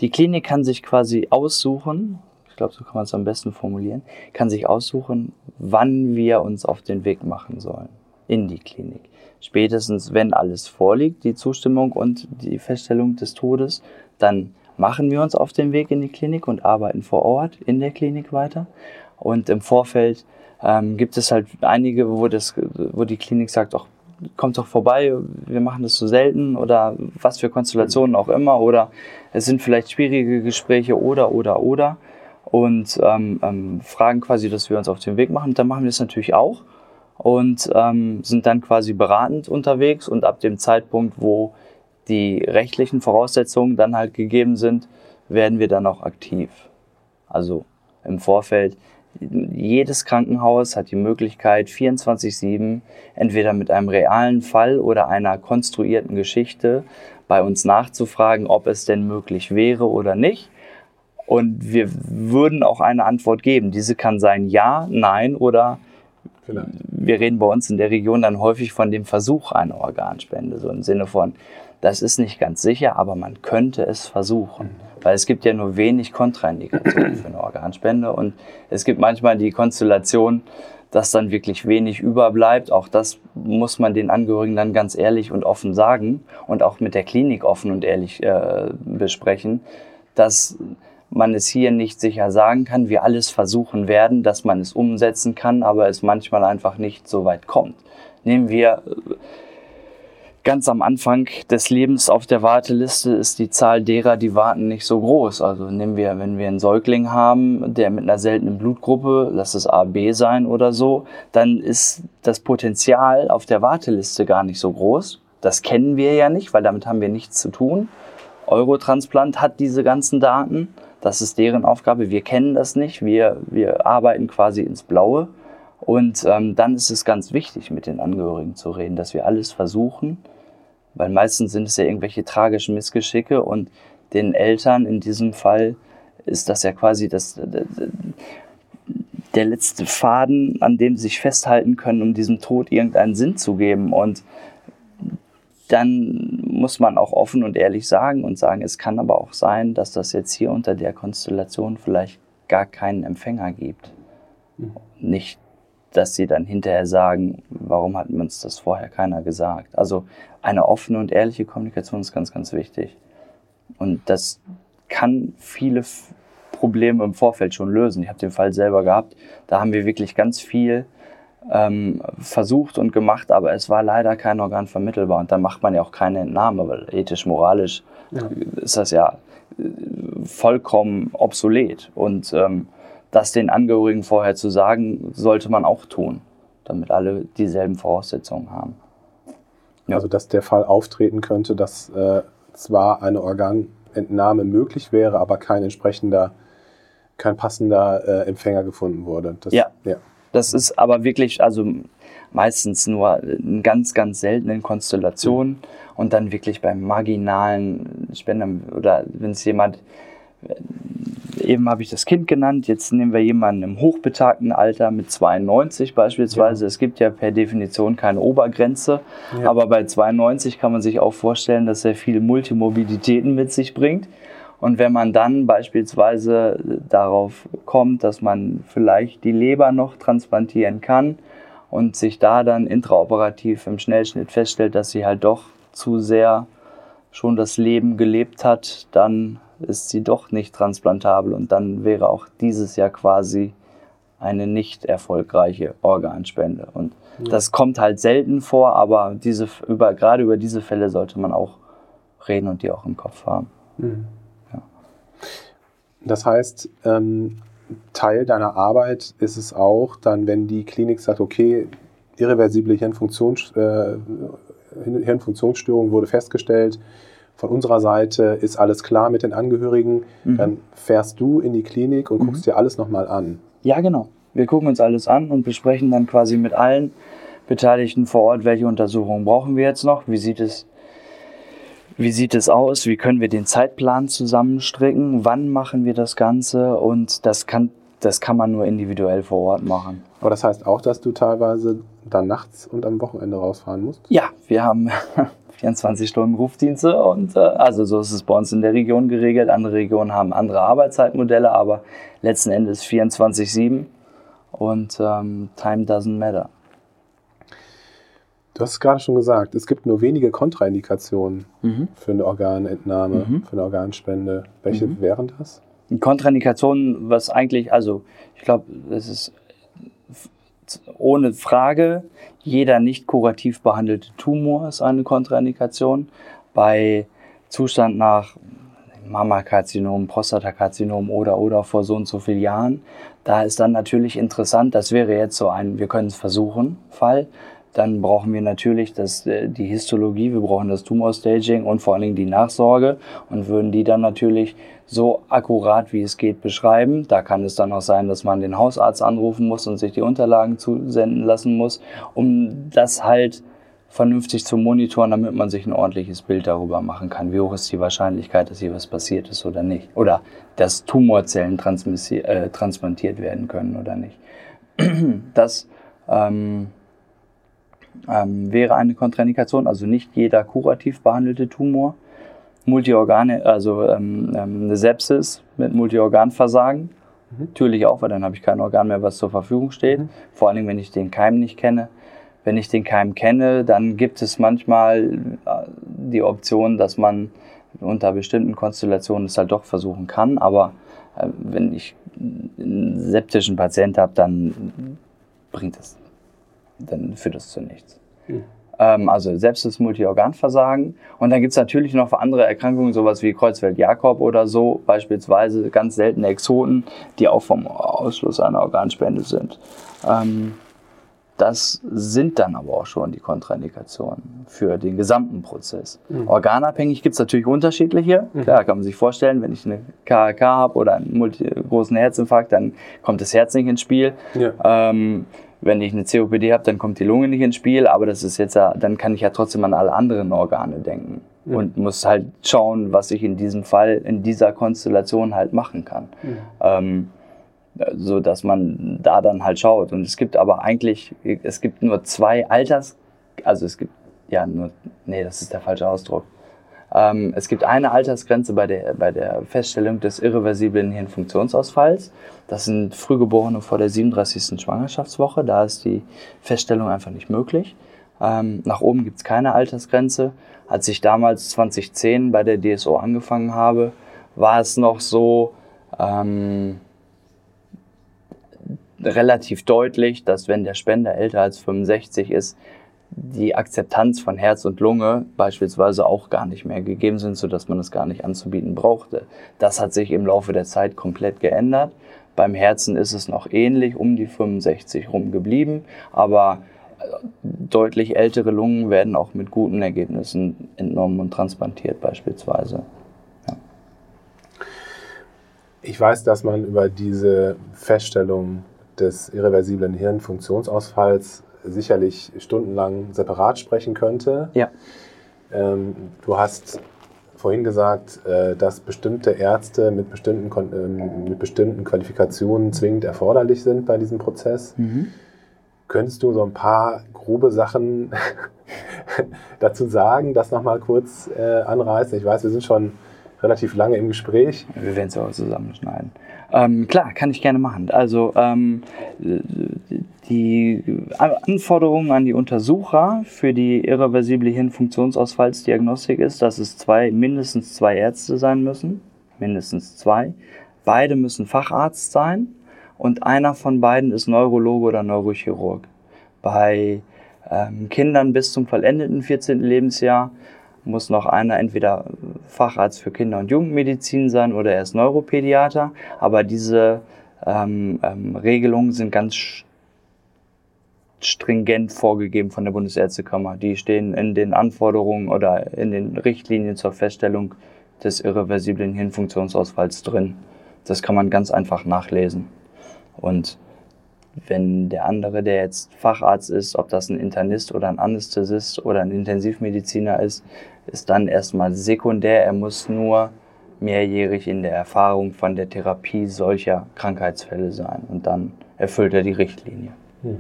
die Klinik kann sich quasi aussuchen, ich glaube, so kann man es am besten formulieren, kann sich aussuchen, wann wir uns auf den Weg machen sollen in die Klinik. Spätestens, wenn alles vorliegt, die Zustimmung und die Feststellung des Todes, dann machen wir uns auf den Weg in die Klinik und arbeiten vor Ort in der Klinik weiter. Und im Vorfeld ähm, gibt es halt einige, wo, das, wo die Klinik sagt, auch kommt doch vorbei, wir machen das so selten oder was für Konstellationen auch immer oder es sind vielleicht schwierige Gespräche oder oder oder und ähm, ähm, fragen quasi, dass wir uns auf den Weg machen. dann machen wir es natürlich auch. und ähm, sind dann quasi beratend unterwegs und ab dem Zeitpunkt, wo die rechtlichen Voraussetzungen dann halt gegeben sind, werden wir dann auch aktiv. Also im Vorfeld. Jedes Krankenhaus hat die Möglichkeit, 24-7 entweder mit einem realen Fall oder einer konstruierten Geschichte bei uns nachzufragen, ob es denn möglich wäre oder nicht. Und wir würden auch eine Antwort geben. Diese kann sein Ja, Nein oder Vielleicht. wir reden bei uns in der Region dann häufig von dem Versuch einer Organspende, so im Sinne von, das ist nicht ganz sicher, aber man könnte es versuchen. Weil es gibt ja nur wenig Kontraindikationen für eine Organspende und es gibt manchmal die Konstellation, dass dann wirklich wenig überbleibt. Auch das muss man den Angehörigen dann ganz ehrlich und offen sagen und auch mit der Klinik offen und ehrlich äh, besprechen, dass man es hier nicht sicher sagen kann, wir alles versuchen werden, dass man es umsetzen kann, aber es manchmal einfach nicht so weit kommt. Nehmen wir ganz am Anfang des Lebens auf der Warteliste ist die Zahl derer, die warten, nicht so groß. Also nehmen wir, wenn wir einen Säugling haben, der mit einer seltenen Blutgruppe, lass es AB sein oder so, dann ist das Potenzial auf der Warteliste gar nicht so groß. Das kennen wir ja nicht, weil damit haben wir nichts zu tun. Eurotransplant hat diese ganzen Daten. Das ist deren Aufgabe. Wir kennen das nicht. Wir, wir arbeiten quasi ins Blaue. Und ähm, dann ist es ganz wichtig, mit den Angehörigen zu reden, dass wir alles versuchen, weil meistens sind es ja irgendwelche tragischen Missgeschicke und den Eltern in diesem Fall ist das ja quasi das, der letzte Faden, an dem sie sich festhalten können, um diesem Tod irgendeinen Sinn zu geben. Und dann muss man auch offen und ehrlich sagen und sagen, es kann aber auch sein, dass das jetzt hier unter der Konstellation vielleicht gar keinen Empfänger gibt. Mhm. Nicht dass sie dann hinterher sagen, warum hat uns das vorher keiner gesagt. Also eine offene und ehrliche Kommunikation ist ganz, ganz wichtig. Und das kann viele Probleme im Vorfeld schon lösen. Ich habe den Fall selber gehabt. Da haben wir wirklich ganz viel ähm, versucht und gemacht, aber es war leider kein Organ vermittelbar. Und da macht man ja auch keine Entnahme, weil ethisch, moralisch ja. ist das ja äh, vollkommen obsolet. Und ähm, das den Angehörigen vorher zu sagen, sollte man auch tun, damit alle dieselben Voraussetzungen haben. Ja. Also, dass der Fall auftreten könnte, dass äh, zwar eine Organentnahme möglich wäre, aber kein entsprechender, kein passender äh, Empfänger gefunden wurde. Das, ja. ja. Das ist aber wirklich, also meistens nur in ganz, ganz seltenen Konstellationen und dann wirklich beim marginalen Spender oder wenn es jemand eben habe ich das Kind genannt, jetzt nehmen wir jemanden im hochbetagten Alter mit 92 beispielsweise. Ja. Es gibt ja per Definition keine Obergrenze, ja. aber bei 92 kann man sich auch vorstellen, dass er viele Multimobilitäten mit sich bringt. Und wenn man dann beispielsweise darauf kommt, dass man vielleicht die Leber noch transplantieren kann und sich da dann intraoperativ im Schnellschnitt feststellt, dass sie halt doch zu sehr schon das Leben gelebt hat, dann ist sie doch nicht transplantabel und dann wäre auch dieses Jahr quasi eine nicht erfolgreiche Organspende. Und ja. das kommt halt selten vor, aber diese, über, gerade über diese Fälle sollte man auch reden und die auch im Kopf haben. Mhm. Das heißt, ähm, Teil deiner Arbeit ist es auch, dann, wenn die Klinik sagt, okay, irreversible Hirnfunktions, äh, Hirnfunktionsstörung wurde festgestellt, von unserer Seite ist alles klar mit den Angehörigen, mhm. dann fährst du in die Klinik und mhm. guckst dir alles nochmal an. Ja, genau. Wir gucken uns alles an und besprechen dann quasi mit allen Beteiligten vor Ort, welche Untersuchungen brauchen wir jetzt noch, wie sieht es, wie sieht es aus, wie können wir den Zeitplan zusammenstricken, wann machen wir das Ganze und das kann, das kann man nur individuell vor Ort machen. Aber das heißt auch, dass du teilweise dann nachts und am Wochenende rausfahren musst? Ja, wir haben [laughs] 24 Stunden Rufdienste und äh, also so ist es bei uns in der Region geregelt. Andere Regionen haben andere Arbeitszeitmodelle, aber letzten Endes 24/7 und ähm, Time doesn't matter. Du hast es gerade schon gesagt, es gibt nur wenige Kontraindikationen mhm. für eine Organentnahme, mhm. für eine Organspende. Welche mhm. wären das? Kontraindikationen, was eigentlich, also ich glaube, es ist ohne Frage, jeder nicht kurativ behandelte Tumor ist eine Kontraindikation. Bei Zustand nach Mammakarzinom, Prostatakarzinom oder oder vor so und so vielen Jahren. Da ist dann natürlich interessant, das wäre jetzt so ein, wir können es versuchen, Fall. Dann brauchen wir natürlich das, äh, die Histologie, wir brauchen das Tumorstaging und vor allen Dingen die Nachsorge und würden die dann natürlich so akkurat wie es geht beschreiben. Da kann es dann auch sein, dass man den Hausarzt anrufen muss und sich die Unterlagen zusenden lassen muss, um das halt vernünftig zu monitoren, damit man sich ein ordentliches Bild darüber machen kann, wie hoch ist die Wahrscheinlichkeit, dass hier was passiert ist oder nicht. Oder dass Tumorzellen äh, transplantiert werden können oder nicht. [clears throat] Das ähm, ähm, wäre eine Kontraindikation, also nicht jeder kurativ behandelte Tumor. Multiorgane, also ähm, ähm eine Sepsis mit Multiorganversagen. Mhm. Natürlich auch, weil dann habe ich kein Organ mehr, was zur Verfügung steht. Mhm. Vor allem, wenn ich den Keim nicht kenne. Wenn ich den Keim kenne, dann gibt es manchmal äh, die Option, dass man unter bestimmten Konstellationen es halt doch versuchen kann. Aber äh, wenn ich einen septischen Patient habe, dann bringt es, dann führt das zu nichts. Mhm. Ähm, also selbst das Multiorganversagen. Und dann gibt es natürlich noch andere Erkrankungen, sowas wie Kreuzfeld-Jakob oder so, beispielsweise ganz seltene Exoten, die auch vom Ausschluss einer Organspende sind. Ähm, das sind dann aber auch schon die Kontraindikationen für den gesamten Prozess. Mhm. Organabhängig gibt es natürlich unterschiedliche. Mhm. Klar, kann man sich vorstellen, wenn ich eine KRK habe oder einen großen Herzinfarkt, dann kommt das Herz nicht ins Spiel. Ja. Ähm, wenn ich eine COPD habe, dann kommt die Lunge nicht ins Spiel, aber das ist jetzt ja, dann kann ich ja trotzdem an alle anderen Organe denken mhm. und muss halt schauen, was ich in diesem Fall, in dieser Konstellation halt machen kann. Mhm. Ähm, so dass man da dann halt schaut. Und es gibt aber eigentlich, es gibt nur zwei Alters, also es gibt, ja, nur, nee, das ist der falsche Ausdruck. Ähm, es gibt eine Altersgrenze bei der, bei der Feststellung des irreversiblen Hirnfunktionsausfalls. Das sind Frühgeborene vor der 37. Schwangerschaftswoche. Da ist die Feststellung einfach nicht möglich. Ähm, nach oben gibt es keine Altersgrenze. Als ich damals 2010 bei der DSO angefangen habe, war es noch so, ähm, relativ deutlich, dass wenn der Spender älter als 65 ist, die Akzeptanz von Herz und Lunge beispielsweise auch gar nicht mehr gegeben sind, sodass man es gar nicht anzubieten brauchte. Das hat sich im Laufe der Zeit komplett geändert. Beim Herzen ist es noch ähnlich, um die 65 rum geblieben, aber äh, deutlich ältere Lungen werden auch mit guten Ergebnissen entnommen und transplantiert beispielsweise. Ja. Ich weiß, dass man über diese Feststellung des irreversiblen Hirnfunktionsausfalls sicherlich stundenlang separat sprechen könnte. Ja. Ähm, du hast vorhin gesagt, äh, dass bestimmte Ärzte mit bestimmten, äh, mit bestimmten Qualifikationen zwingend erforderlich sind bei diesem Prozess. Mhm. Könntest du so ein paar grobe Sachen [laughs] dazu sagen, das nochmal kurz äh, anreißen? Ich weiß, wir sind schon relativ lange im Gespräch. Wir werden es auch zusammenschneiden. Ähm, klar, kann ich gerne machen. Also ähm, die Anforderungen an die Untersucher für die irreversible Hirnfunktionsausfallsdiagnostik ist, dass es zwei, mindestens zwei Ärzte sein müssen. Mindestens zwei. Beide müssen Facharzt sein und einer von beiden ist Neurologe oder Neurochirurg. Bei ähm, Kindern bis zum vollendeten 14. Lebensjahr muss noch einer entweder Facharzt für Kinder- und Jugendmedizin sein oder er ist Neuropädiater. Aber diese ähm, ähm, Regelungen sind ganz stringent vorgegeben von der Bundesärztekammer. Die stehen in den Anforderungen oder in den Richtlinien zur Feststellung des irreversiblen Hirnfunktionsausfalls drin. Das kann man ganz einfach nachlesen. Und wenn der andere, der jetzt Facharzt ist, ob das ein Internist oder ein Anästhesist oder ein Intensivmediziner ist, ist dann erstmal sekundär. Er muss nur mehrjährig in der Erfahrung von der Therapie solcher Krankheitsfälle sein und dann erfüllt er die Richtlinie. Hm.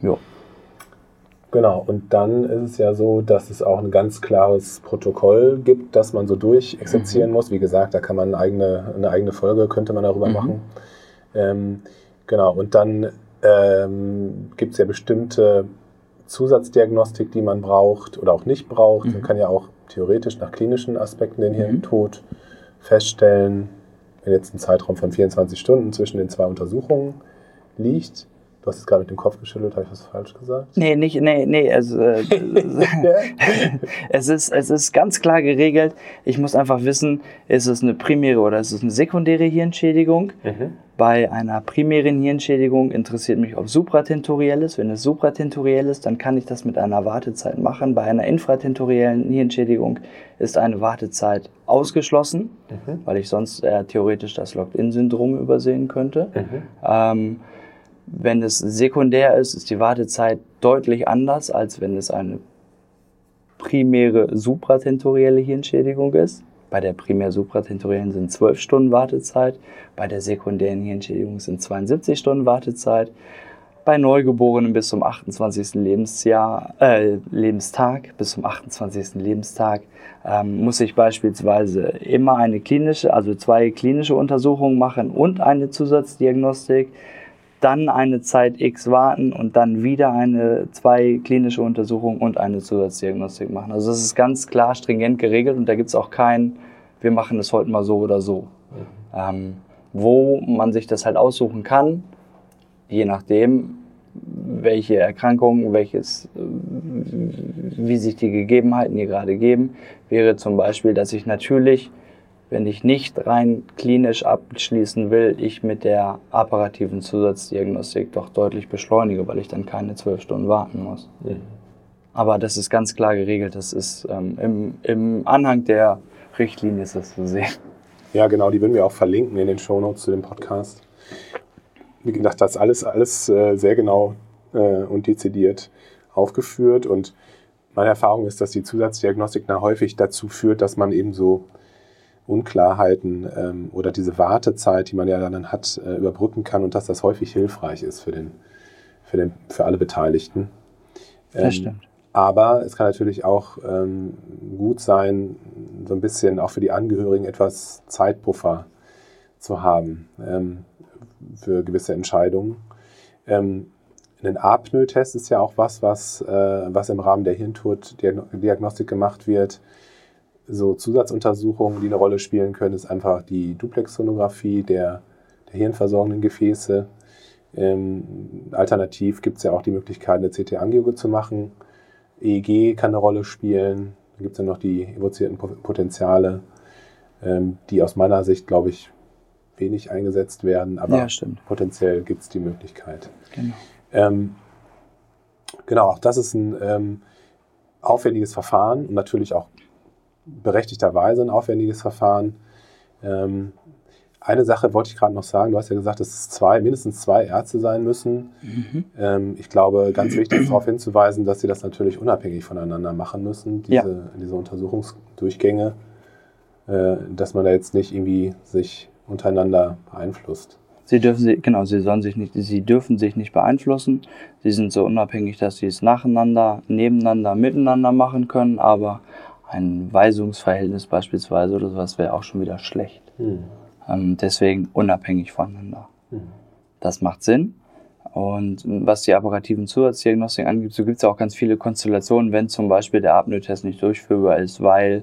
Jo. Genau, und dann ist es ja so, dass es auch ein ganz klares Protokoll gibt, das man so durchexerzieren mhm. muss. Wie gesagt, da kann man eine eigene, eine eigene Folge, könnte man darüber mhm. machen. Ähm, genau, und dann ähm, gibt es ja bestimmte Zusatzdiagnostik, die man braucht oder auch nicht braucht. Mhm. Man kann ja auch theoretisch nach klinischen Aspekten den Hirntod mhm. feststellen, wenn jetzt ein Zeitraum von 24 Stunden zwischen den zwei Untersuchungen liegt. Du hast es gerade mit dem Kopf geschüttelt, habe ich was falsch gesagt? Nee, nicht, nee, nee, also, äh, [laughs] [laughs] es, ist, es ist ganz klar geregelt. Ich muss einfach wissen, ist es eine primäre oder ist es eine sekundäre Hirnschädigung? Mhm. Bei einer primären Hirnschädigung interessiert mich, ob supratentoriell ist. Wenn es supratentoriell ist, dann kann ich das mit einer Wartezeit machen. Bei einer infratentoriellen Hirnschädigung ist eine Wartezeit ausgeschlossen, mhm. weil ich sonst äh, theoretisch das Locked-In-Syndrom übersehen könnte. Mhm. Ähm, wenn es sekundär ist, ist die Wartezeit deutlich anders, als wenn es eine primäre supratentorielle Hirnschädigung ist. Bei der primär supratentoriellen sind 12 Stunden Wartezeit, bei der sekundären Hirnschädigung sind 72 Stunden Wartezeit. Bei Neugeborenen bis zum 28. Lebensjahr, äh, Lebenstag, bis zum 28. Lebenstag ähm, muss ich beispielsweise immer eine klinische, also zwei klinische Untersuchungen machen und eine Zusatzdiagnostik dann eine Zeit X warten und dann wieder eine zwei klinische Untersuchungen und eine Zusatzdiagnostik machen. Also das ist ganz klar stringent geregelt und da gibt es auch kein, wir machen es heute mal so oder so. Mhm. Ähm, wo man sich das halt aussuchen kann, je nachdem, welche Erkrankungen, welches, wie sich die Gegebenheiten hier gerade geben, wäre zum Beispiel, dass ich natürlich wenn ich nicht rein klinisch abschließen will, ich mit der apparativen Zusatzdiagnostik doch deutlich beschleunige, weil ich dann keine zwölf Stunden warten muss. Mhm. Aber das ist ganz klar geregelt. Das ist ähm, im, im Anhang der Richtlinie ist das zu sehen. Ja, genau, die würden wir auch verlinken in den Shownotes zu dem Podcast. Wie gesagt, das ist alles, alles äh, sehr genau äh, und dezidiert aufgeführt. Und meine Erfahrung ist, dass die Zusatzdiagnostik da häufig dazu führt, dass man eben so Unklarheiten ähm, oder diese Wartezeit, die man ja dann hat, äh, überbrücken kann und dass das häufig hilfreich ist für, den, für, den, für alle Beteiligten. Ähm, das stimmt. Aber es kann natürlich auch ähm, gut sein, so ein bisschen auch für die Angehörigen etwas Zeitpuffer zu haben ähm, für gewisse Entscheidungen. Ähm, ein Apnoe-Test ist ja auch was, was, äh, was im Rahmen der Hirntod-Diagnostik gemacht wird so Zusatzuntersuchungen, die eine Rolle spielen können, ist einfach die Duplexsonographie der, der hirnversorgenden Gefäße. Ähm, alternativ gibt es ja auch die Möglichkeit, eine CT-Angio zu machen. EEG kann eine Rolle spielen. Dann gibt es ja noch die evozierten Potenziale, ähm, die aus meiner Sicht, glaube ich, wenig eingesetzt werden, aber ja, potenziell gibt es die Möglichkeit. Genau. Ähm, genau, auch das ist ein ähm, aufwendiges Verfahren und natürlich auch berechtigterweise ein aufwendiges Verfahren. Ähm, eine Sache wollte ich gerade noch sagen. Du hast ja gesagt, dass es zwei, mindestens zwei Ärzte sein müssen. Mhm. Ähm, ich glaube, ganz wichtig ist darauf hinzuweisen, dass sie das natürlich unabhängig voneinander machen müssen, diese, ja. diese Untersuchungsdurchgänge, äh, dass man da jetzt nicht irgendwie sich untereinander beeinflusst. Sie dürfen genau, sie sollen sich nicht, sie dürfen sich nicht beeinflussen. Sie sind so unabhängig, dass sie es nacheinander, nebeneinander, miteinander machen können, aber ein Weisungsverhältnis beispielsweise oder sowas wäre auch schon wieder schlecht. Mhm. Ähm, deswegen unabhängig voneinander. Das macht Sinn. Und was die apparativen Zusatzdiagnostik angeht, so gibt es auch ganz viele Konstellationen, wenn zum Beispiel der Apnoe-Test nicht durchführbar ist, weil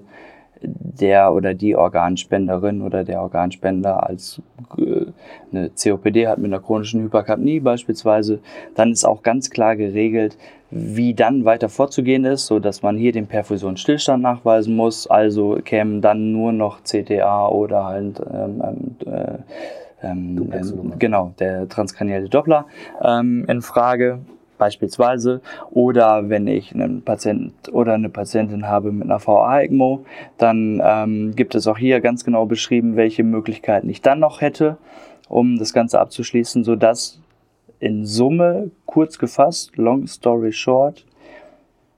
der oder die Organspenderin oder der Organspender als äh, eine COPD hat mit einer chronischen Hyperkapnie beispielsweise, dann ist auch ganz klar geregelt, wie dann weiter vorzugehen ist, so dass man hier den Perfusionsstillstand nachweisen muss. Also kämen dann nur noch CTA oder halt ähm, ähm äh, ähm, genau der transkranielle Doppler ähm, in Frage beispielsweise. Oder wenn ich einen Patient oder eine Patientin habe mit einer VA-ECMO, dann ähm, gibt es auch hier ganz genau beschrieben, welche Möglichkeiten ich dann noch hätte, um das Ganze abzuschließen, sodass in Summe, kurz gefasst, long story short,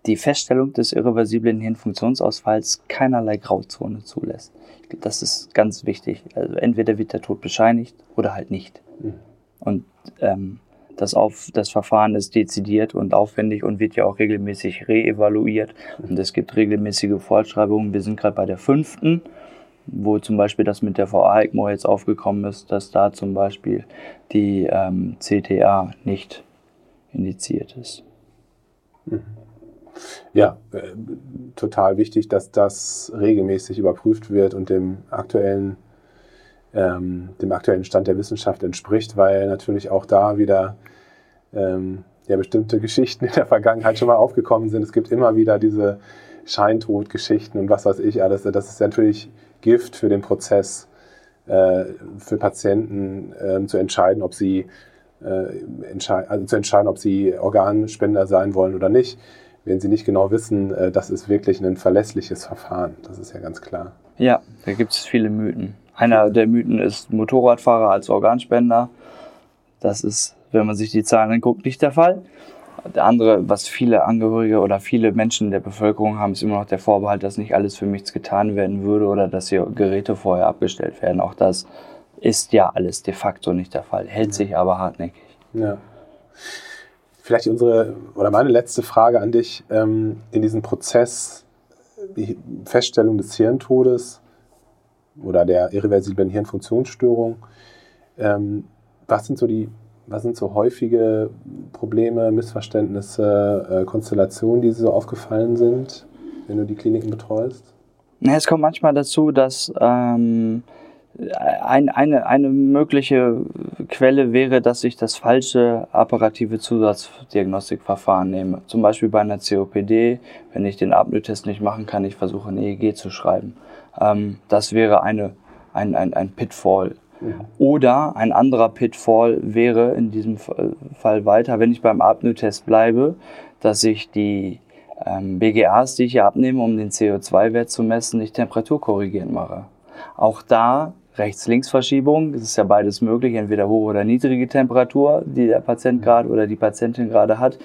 die Feststellung des irreversiblen Hirnfunktionsausfalls keinerlei Grauzone zulässt. Das ist ganz wichtig. Also entweder wird der Tod bescheinigt oder halt nicht. Mhm. Und ähm, das, auf, das Verfahren ist dezidiert und aufwendig und wird ja auch regelmäßig reevaluiert. Und es gibt regelmäßige Fortschreibungen. Wir sind gerade bei der fünften, wo zum Beispiel das mit der VA-ECMO jetzt aufgekommen ist, dass da zum Beispiel die ähm, CTA nicht indiziert ist. Mhm. Ja, äh, total wichtig, dass das regelmäßig überprüft wird und dem aktuellen ähm, dem aktuellen Stand der Wissenschaft entspricht, weil natürlich auch da wieder ähm, ja, bestimmte Geschichten [laughs] in der Vergangenheit schon mal aufgekommen sind. Es gibt immer wieder diese Scheintodgeschichten und was weiß ich alles. Das ist natürlich Gift für den Prozess, äh, für Patienten äh, zu entscheiden, ob sie äh, also zu entscheiden, ob sie Organspender sein wollen oder nicht. Wenn sie nicht genau wissen, äh, das ist wirklich ein verlässliches Verfahren. Das ist ja ganz klar. Ja, da gibt es viele Mythen. Einer der Mythen ist Motorradfahrer als Organspender. Das ist, wenn man sich die Zahlen anguckt, nicht der Fall. Der andere, was viele Angehörige oder viele Menschen der Bevölkerung haben, ist immer noch der Vorbehalt, dass nicht alles für nichts getan werden würde oder dass hier Geräte vorher abgestellt werden. Auch das ist ja alles de facto nicht der Fall, hält sich aber hartnäckig. Ja. Vielleicht unsere oder meine letzte Frage an dich ähm, in diesem Prozess die Feststellung des Hirntodes oder der irreversiblen Hirnfunktionsstörung. Ähm, was sind so die was sind so häufige Probleme, Missverständnisse, äh, Konstellationen, die so aufgefallen sind, wenn du die Kliniken betreust? Es kommt manchmal dazu, dass ähm, ein, eine, eine mögliche Quelle wäre, dass ich das falsche apparative Zusatzdiagnostikverfahren nehme. Zum Beispiel bei einer COPD, wenn ich den Apnoe-Test nicht machen kann, ich versuche ein EEG zu schreiben. Ähm, das wäre eine, ein, ein, ein Pitfall. Mhm. Oder ein anderer Pitfall wäre in diesem Fall weiter, wenn ich beim Apnoe-Test bleibe, dass ich die ähm, BGAs, die ich hier abnehme, um den CO2-Wert zu messen, nicht temperaturkorrigierend mache. Auch da Rechts-Links-Verschiebung. Es ist ja beides möglich, entweder hohe oder niedrige Temperatur, die der Patient gerade oder die Patientin gerade hat.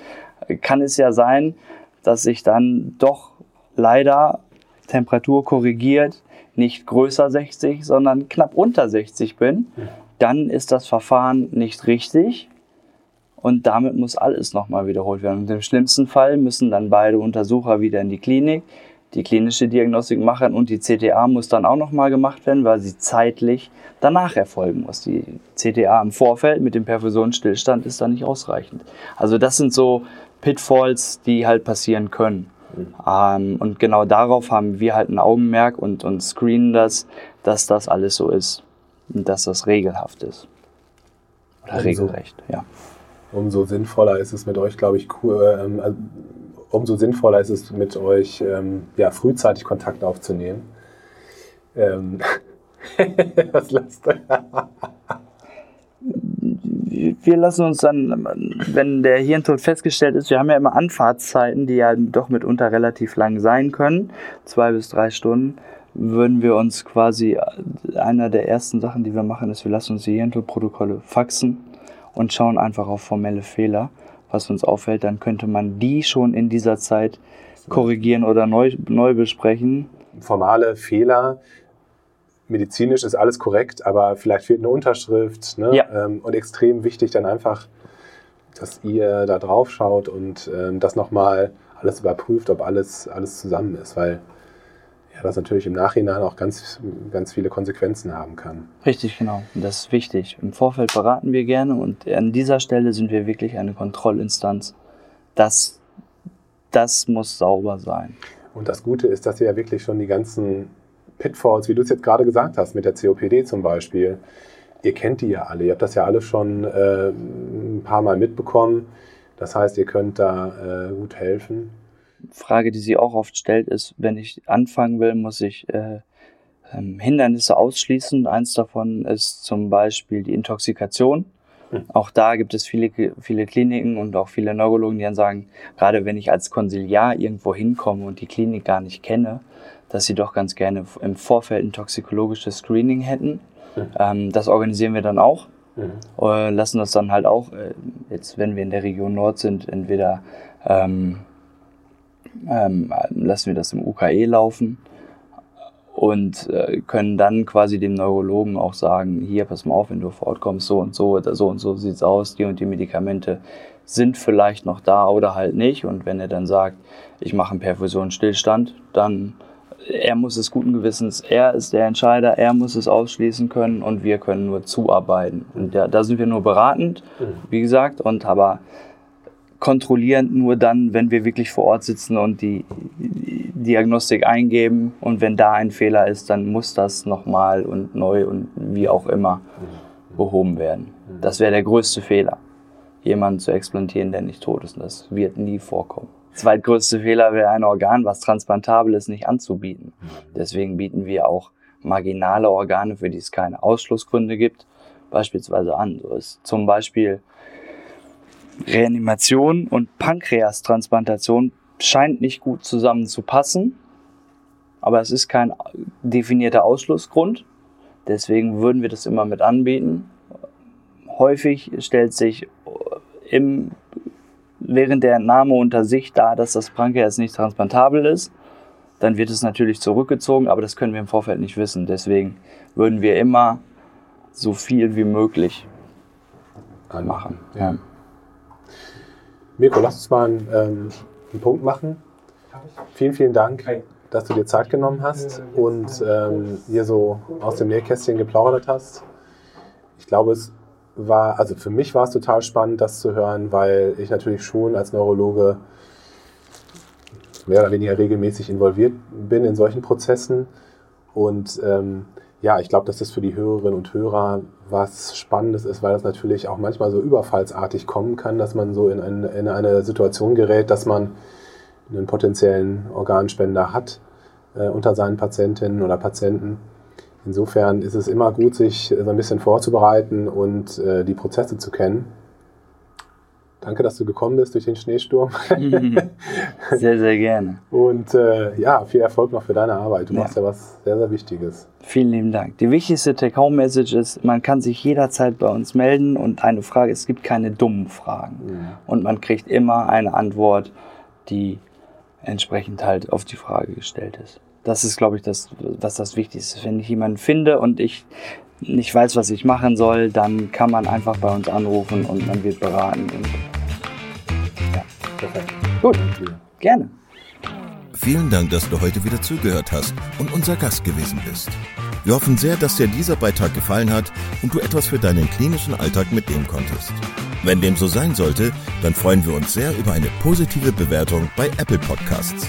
Kann es ja sein, dass ich dann doch leider Temperatur korrigiert nicht größer 60, sondern knapp unter 60 bin. Dann ist das Verfahren nicht richtig und damit muss alles nochmal wiederholt werden. Und im schlimmsten Fall müssen dann beide Untersucher wieder in die Klinik die klinische Diagnostik machen und die CTA muss dann auch nochmal gemacht werden, weil sie zeitlich danach erfolgen muss. Die CTA im Vorfeld mit dem Perfusionsstillstand ist dann nicht ausreichend. Also das sind so Pitfalls, die halt passieren können. Mhm. Ähm, und genau darauf haben wir halt ein Augenmerk und, und screenen das, dass das alles so ist und dass das regelhaft ist. Oder umso, regelrecht, ja. Umso sinnvoller ist es mit euch, glaube ich, cool, ähm, also umso sinnvoller ist es, mit euch ähm, ja, frühzeitig Kontakt aufzunehmen. Ähm, was lasst du? Wir lassen uns dann, wenn der Hirntod festgestellt ist, wir haben ja immer Anfahrtszeiten, die ja doch mitunter relativ lang sein können, zwei bis drei Stunden, würden wir uns quasi, einer der ersten Sachen, die wir machen, ist, wir lassen uns die Hirntodprotokolle faxen und schauen einfach auf formelle Fehler was uns auffällt, dann könnte man die schon in dieser Zeit korrigieren oder neu, neu besprechen. Formale Fehler, medizinisch ist alles korrekt, aber vielleicht fehlt eine Unterschrift. Ne? Ja. Ähm, und extrem wichtig dann einfach, dass ihr da drauf schaut und ähm, das nochmal alles überprüft, ob alles, alles zusammen ist, weil ja, das natürlich im Nachhinein auch ganz, ganz viele Konsequenzen haben kann. Richtig, genau. das ist wichtig. Im Vorfeld beraten wir gerne und an dieser Stelle sind wir wirklich eine Kontrollinstanz. Das, das muss sauber sein. Und das Gute ist, dass ihr ja wirklich schon die ganzen Pitfalls, wie du es jetzt gerade gesagt hast, mit der COPD zum Beispiel, ihr kennt die ja alle. Ihr habt das ja alle schon äh, ein paar Mal mitbekommen. Das heißt, ihr könnt da äh, gut helfen. Frage, die sie auch oft stellt, ist, wenn ich anfangen will, muss ich äh, ähm, Hindernisse ausschließen. Eins davon ist zum Beispiel die Intoxikation. Hm. Auch da gibt es viele, viele Kliniken und auch viele Neurologen, die dann sagen, gerade wenn ich als Konsiliar irgendwo hinkomme und die Klinik gar nicht kenne, dass sie doch ganz gerne im Vorfeld ein toxikologisches Screening hätten. Hm. Ähm, das organisieren wir dann auch. Mhm. Äh, lassen das dann halt auch, äh, jetzt wenn wir in der Region Nord sind, entweder ähm, ähm, lassen wir das im UKE laufen und äh, können dann quasi dem Neurologen auch sagen, hier, pass mal auf, wenn du vor Ort kommst, so und so oder so und so sieht's aus, die und die Medikamente sind vielleicht noch da oder halt nicht. Und wenn er dann sagt, ich mache einen Perfusionsstillstand, dann er muss es guten Gewissens, er ist der Entscheider, er muss es ausschließen können und wir können nur zuarbeiten. Und da, da sind wir nur beratend, mhm. wie gesagt, und aber kontrollieren nur dann, wenn wir wirklich vor Ort sitzen und die Diagnostik eingeben. Und wenn da ein Fehler ist, dann muss das nochmal und neu und wie auch immer behoben werden. Das wäre der größte Fehler. jemanden zu explantieren, der nicht tot ist. Und das wird nie vorkommen. Zweitgrößte Fehler wäre ein Organ, was transplantabel ist, nicht anzubieten. Deswegen bieten wir auch marginale Organe, für die es keine Ausschlussgründe gibt, beispielsweise an. So ist zum Beispiel Reanimation und Pankreastransplantation scheint nicht gut zusammen zu passen, aber es ist kein definierter Ausschlussgrund. Deswegen würden wir das immer mit anbieten. Häufig stellt sich im, während der Entnahme unter sich dar, dass das Pankreas nicht transplantabel ist. Dann wird es natürlich zurückgezogen, aber das können wir im Vorfeld nicht wissen. Deswegen würden wir immer so viel wie möglich machen. Ja. Mirko, lass uns mal einen, ähm, einen Punkt machen. Vielen, vielen Dank, dass du dir Zeit genommen hast und ähm, hier so aus dem Nähkästchen geplaudert hast. Ich glaube, es war, also für mich war es total spannend, das zu hören, weil ich natürlich schon als Neurologe mehr oder weniger regelmäßig involviert bin in solchen Prozessen. Und ähm, ja, ich glaube, dass das für die Hörerinnen und Hörer was Spannendes ist, weil das natürlich auch manchmal so überfallsartig kommen kann, dass man so in, ein, in eine Situation gerät, dass man einen potenziellen Organspender hat äh, unter seinen Patientinnen oder Patienten. Insofern ist es immer gut, sich so ein bisschen vorzubereiten und äh, die Prozesse zu kennen. Danke, dass du gekommen bist durch den Schneesturm. [laughs] sehr, sehr gerne. Und äh, ja, viel Erfolg noch für deine Arbeit. Du ja. machst ja was sehr, sehr Wichtiges. Vielen lieben Dank. Die wichtigste Take-Home-Message ist, man kann sich jederzeit bei uns melden und eine Frage, es gibt keine dummen Fragen. Mhm. Und man kriegt immer eine Antwort, die entsprechend halt auf die Frage gestellt ist. Das ist, glaube ich, das, was das Wichtigste ist. Wenn ich jemanden finde und ich nicht weiß, was ich machen soll, dann kann man einfach bei uns anrufen und man wird beraten. Ja, perfekt. Gut, gerne. Vielen Dank, dass du heute wieder zugehört hast und unser Gast gewesen bist. Wir hoffen sehr, dass dir dieser Beitrag gefallen hat und du etwas für deinen klinischen Alltag mitnehmen konntest. Wenn dem so sein sollte, dann freuen wir uns sehr über eine positive Bewertung bei Apple Podcasts.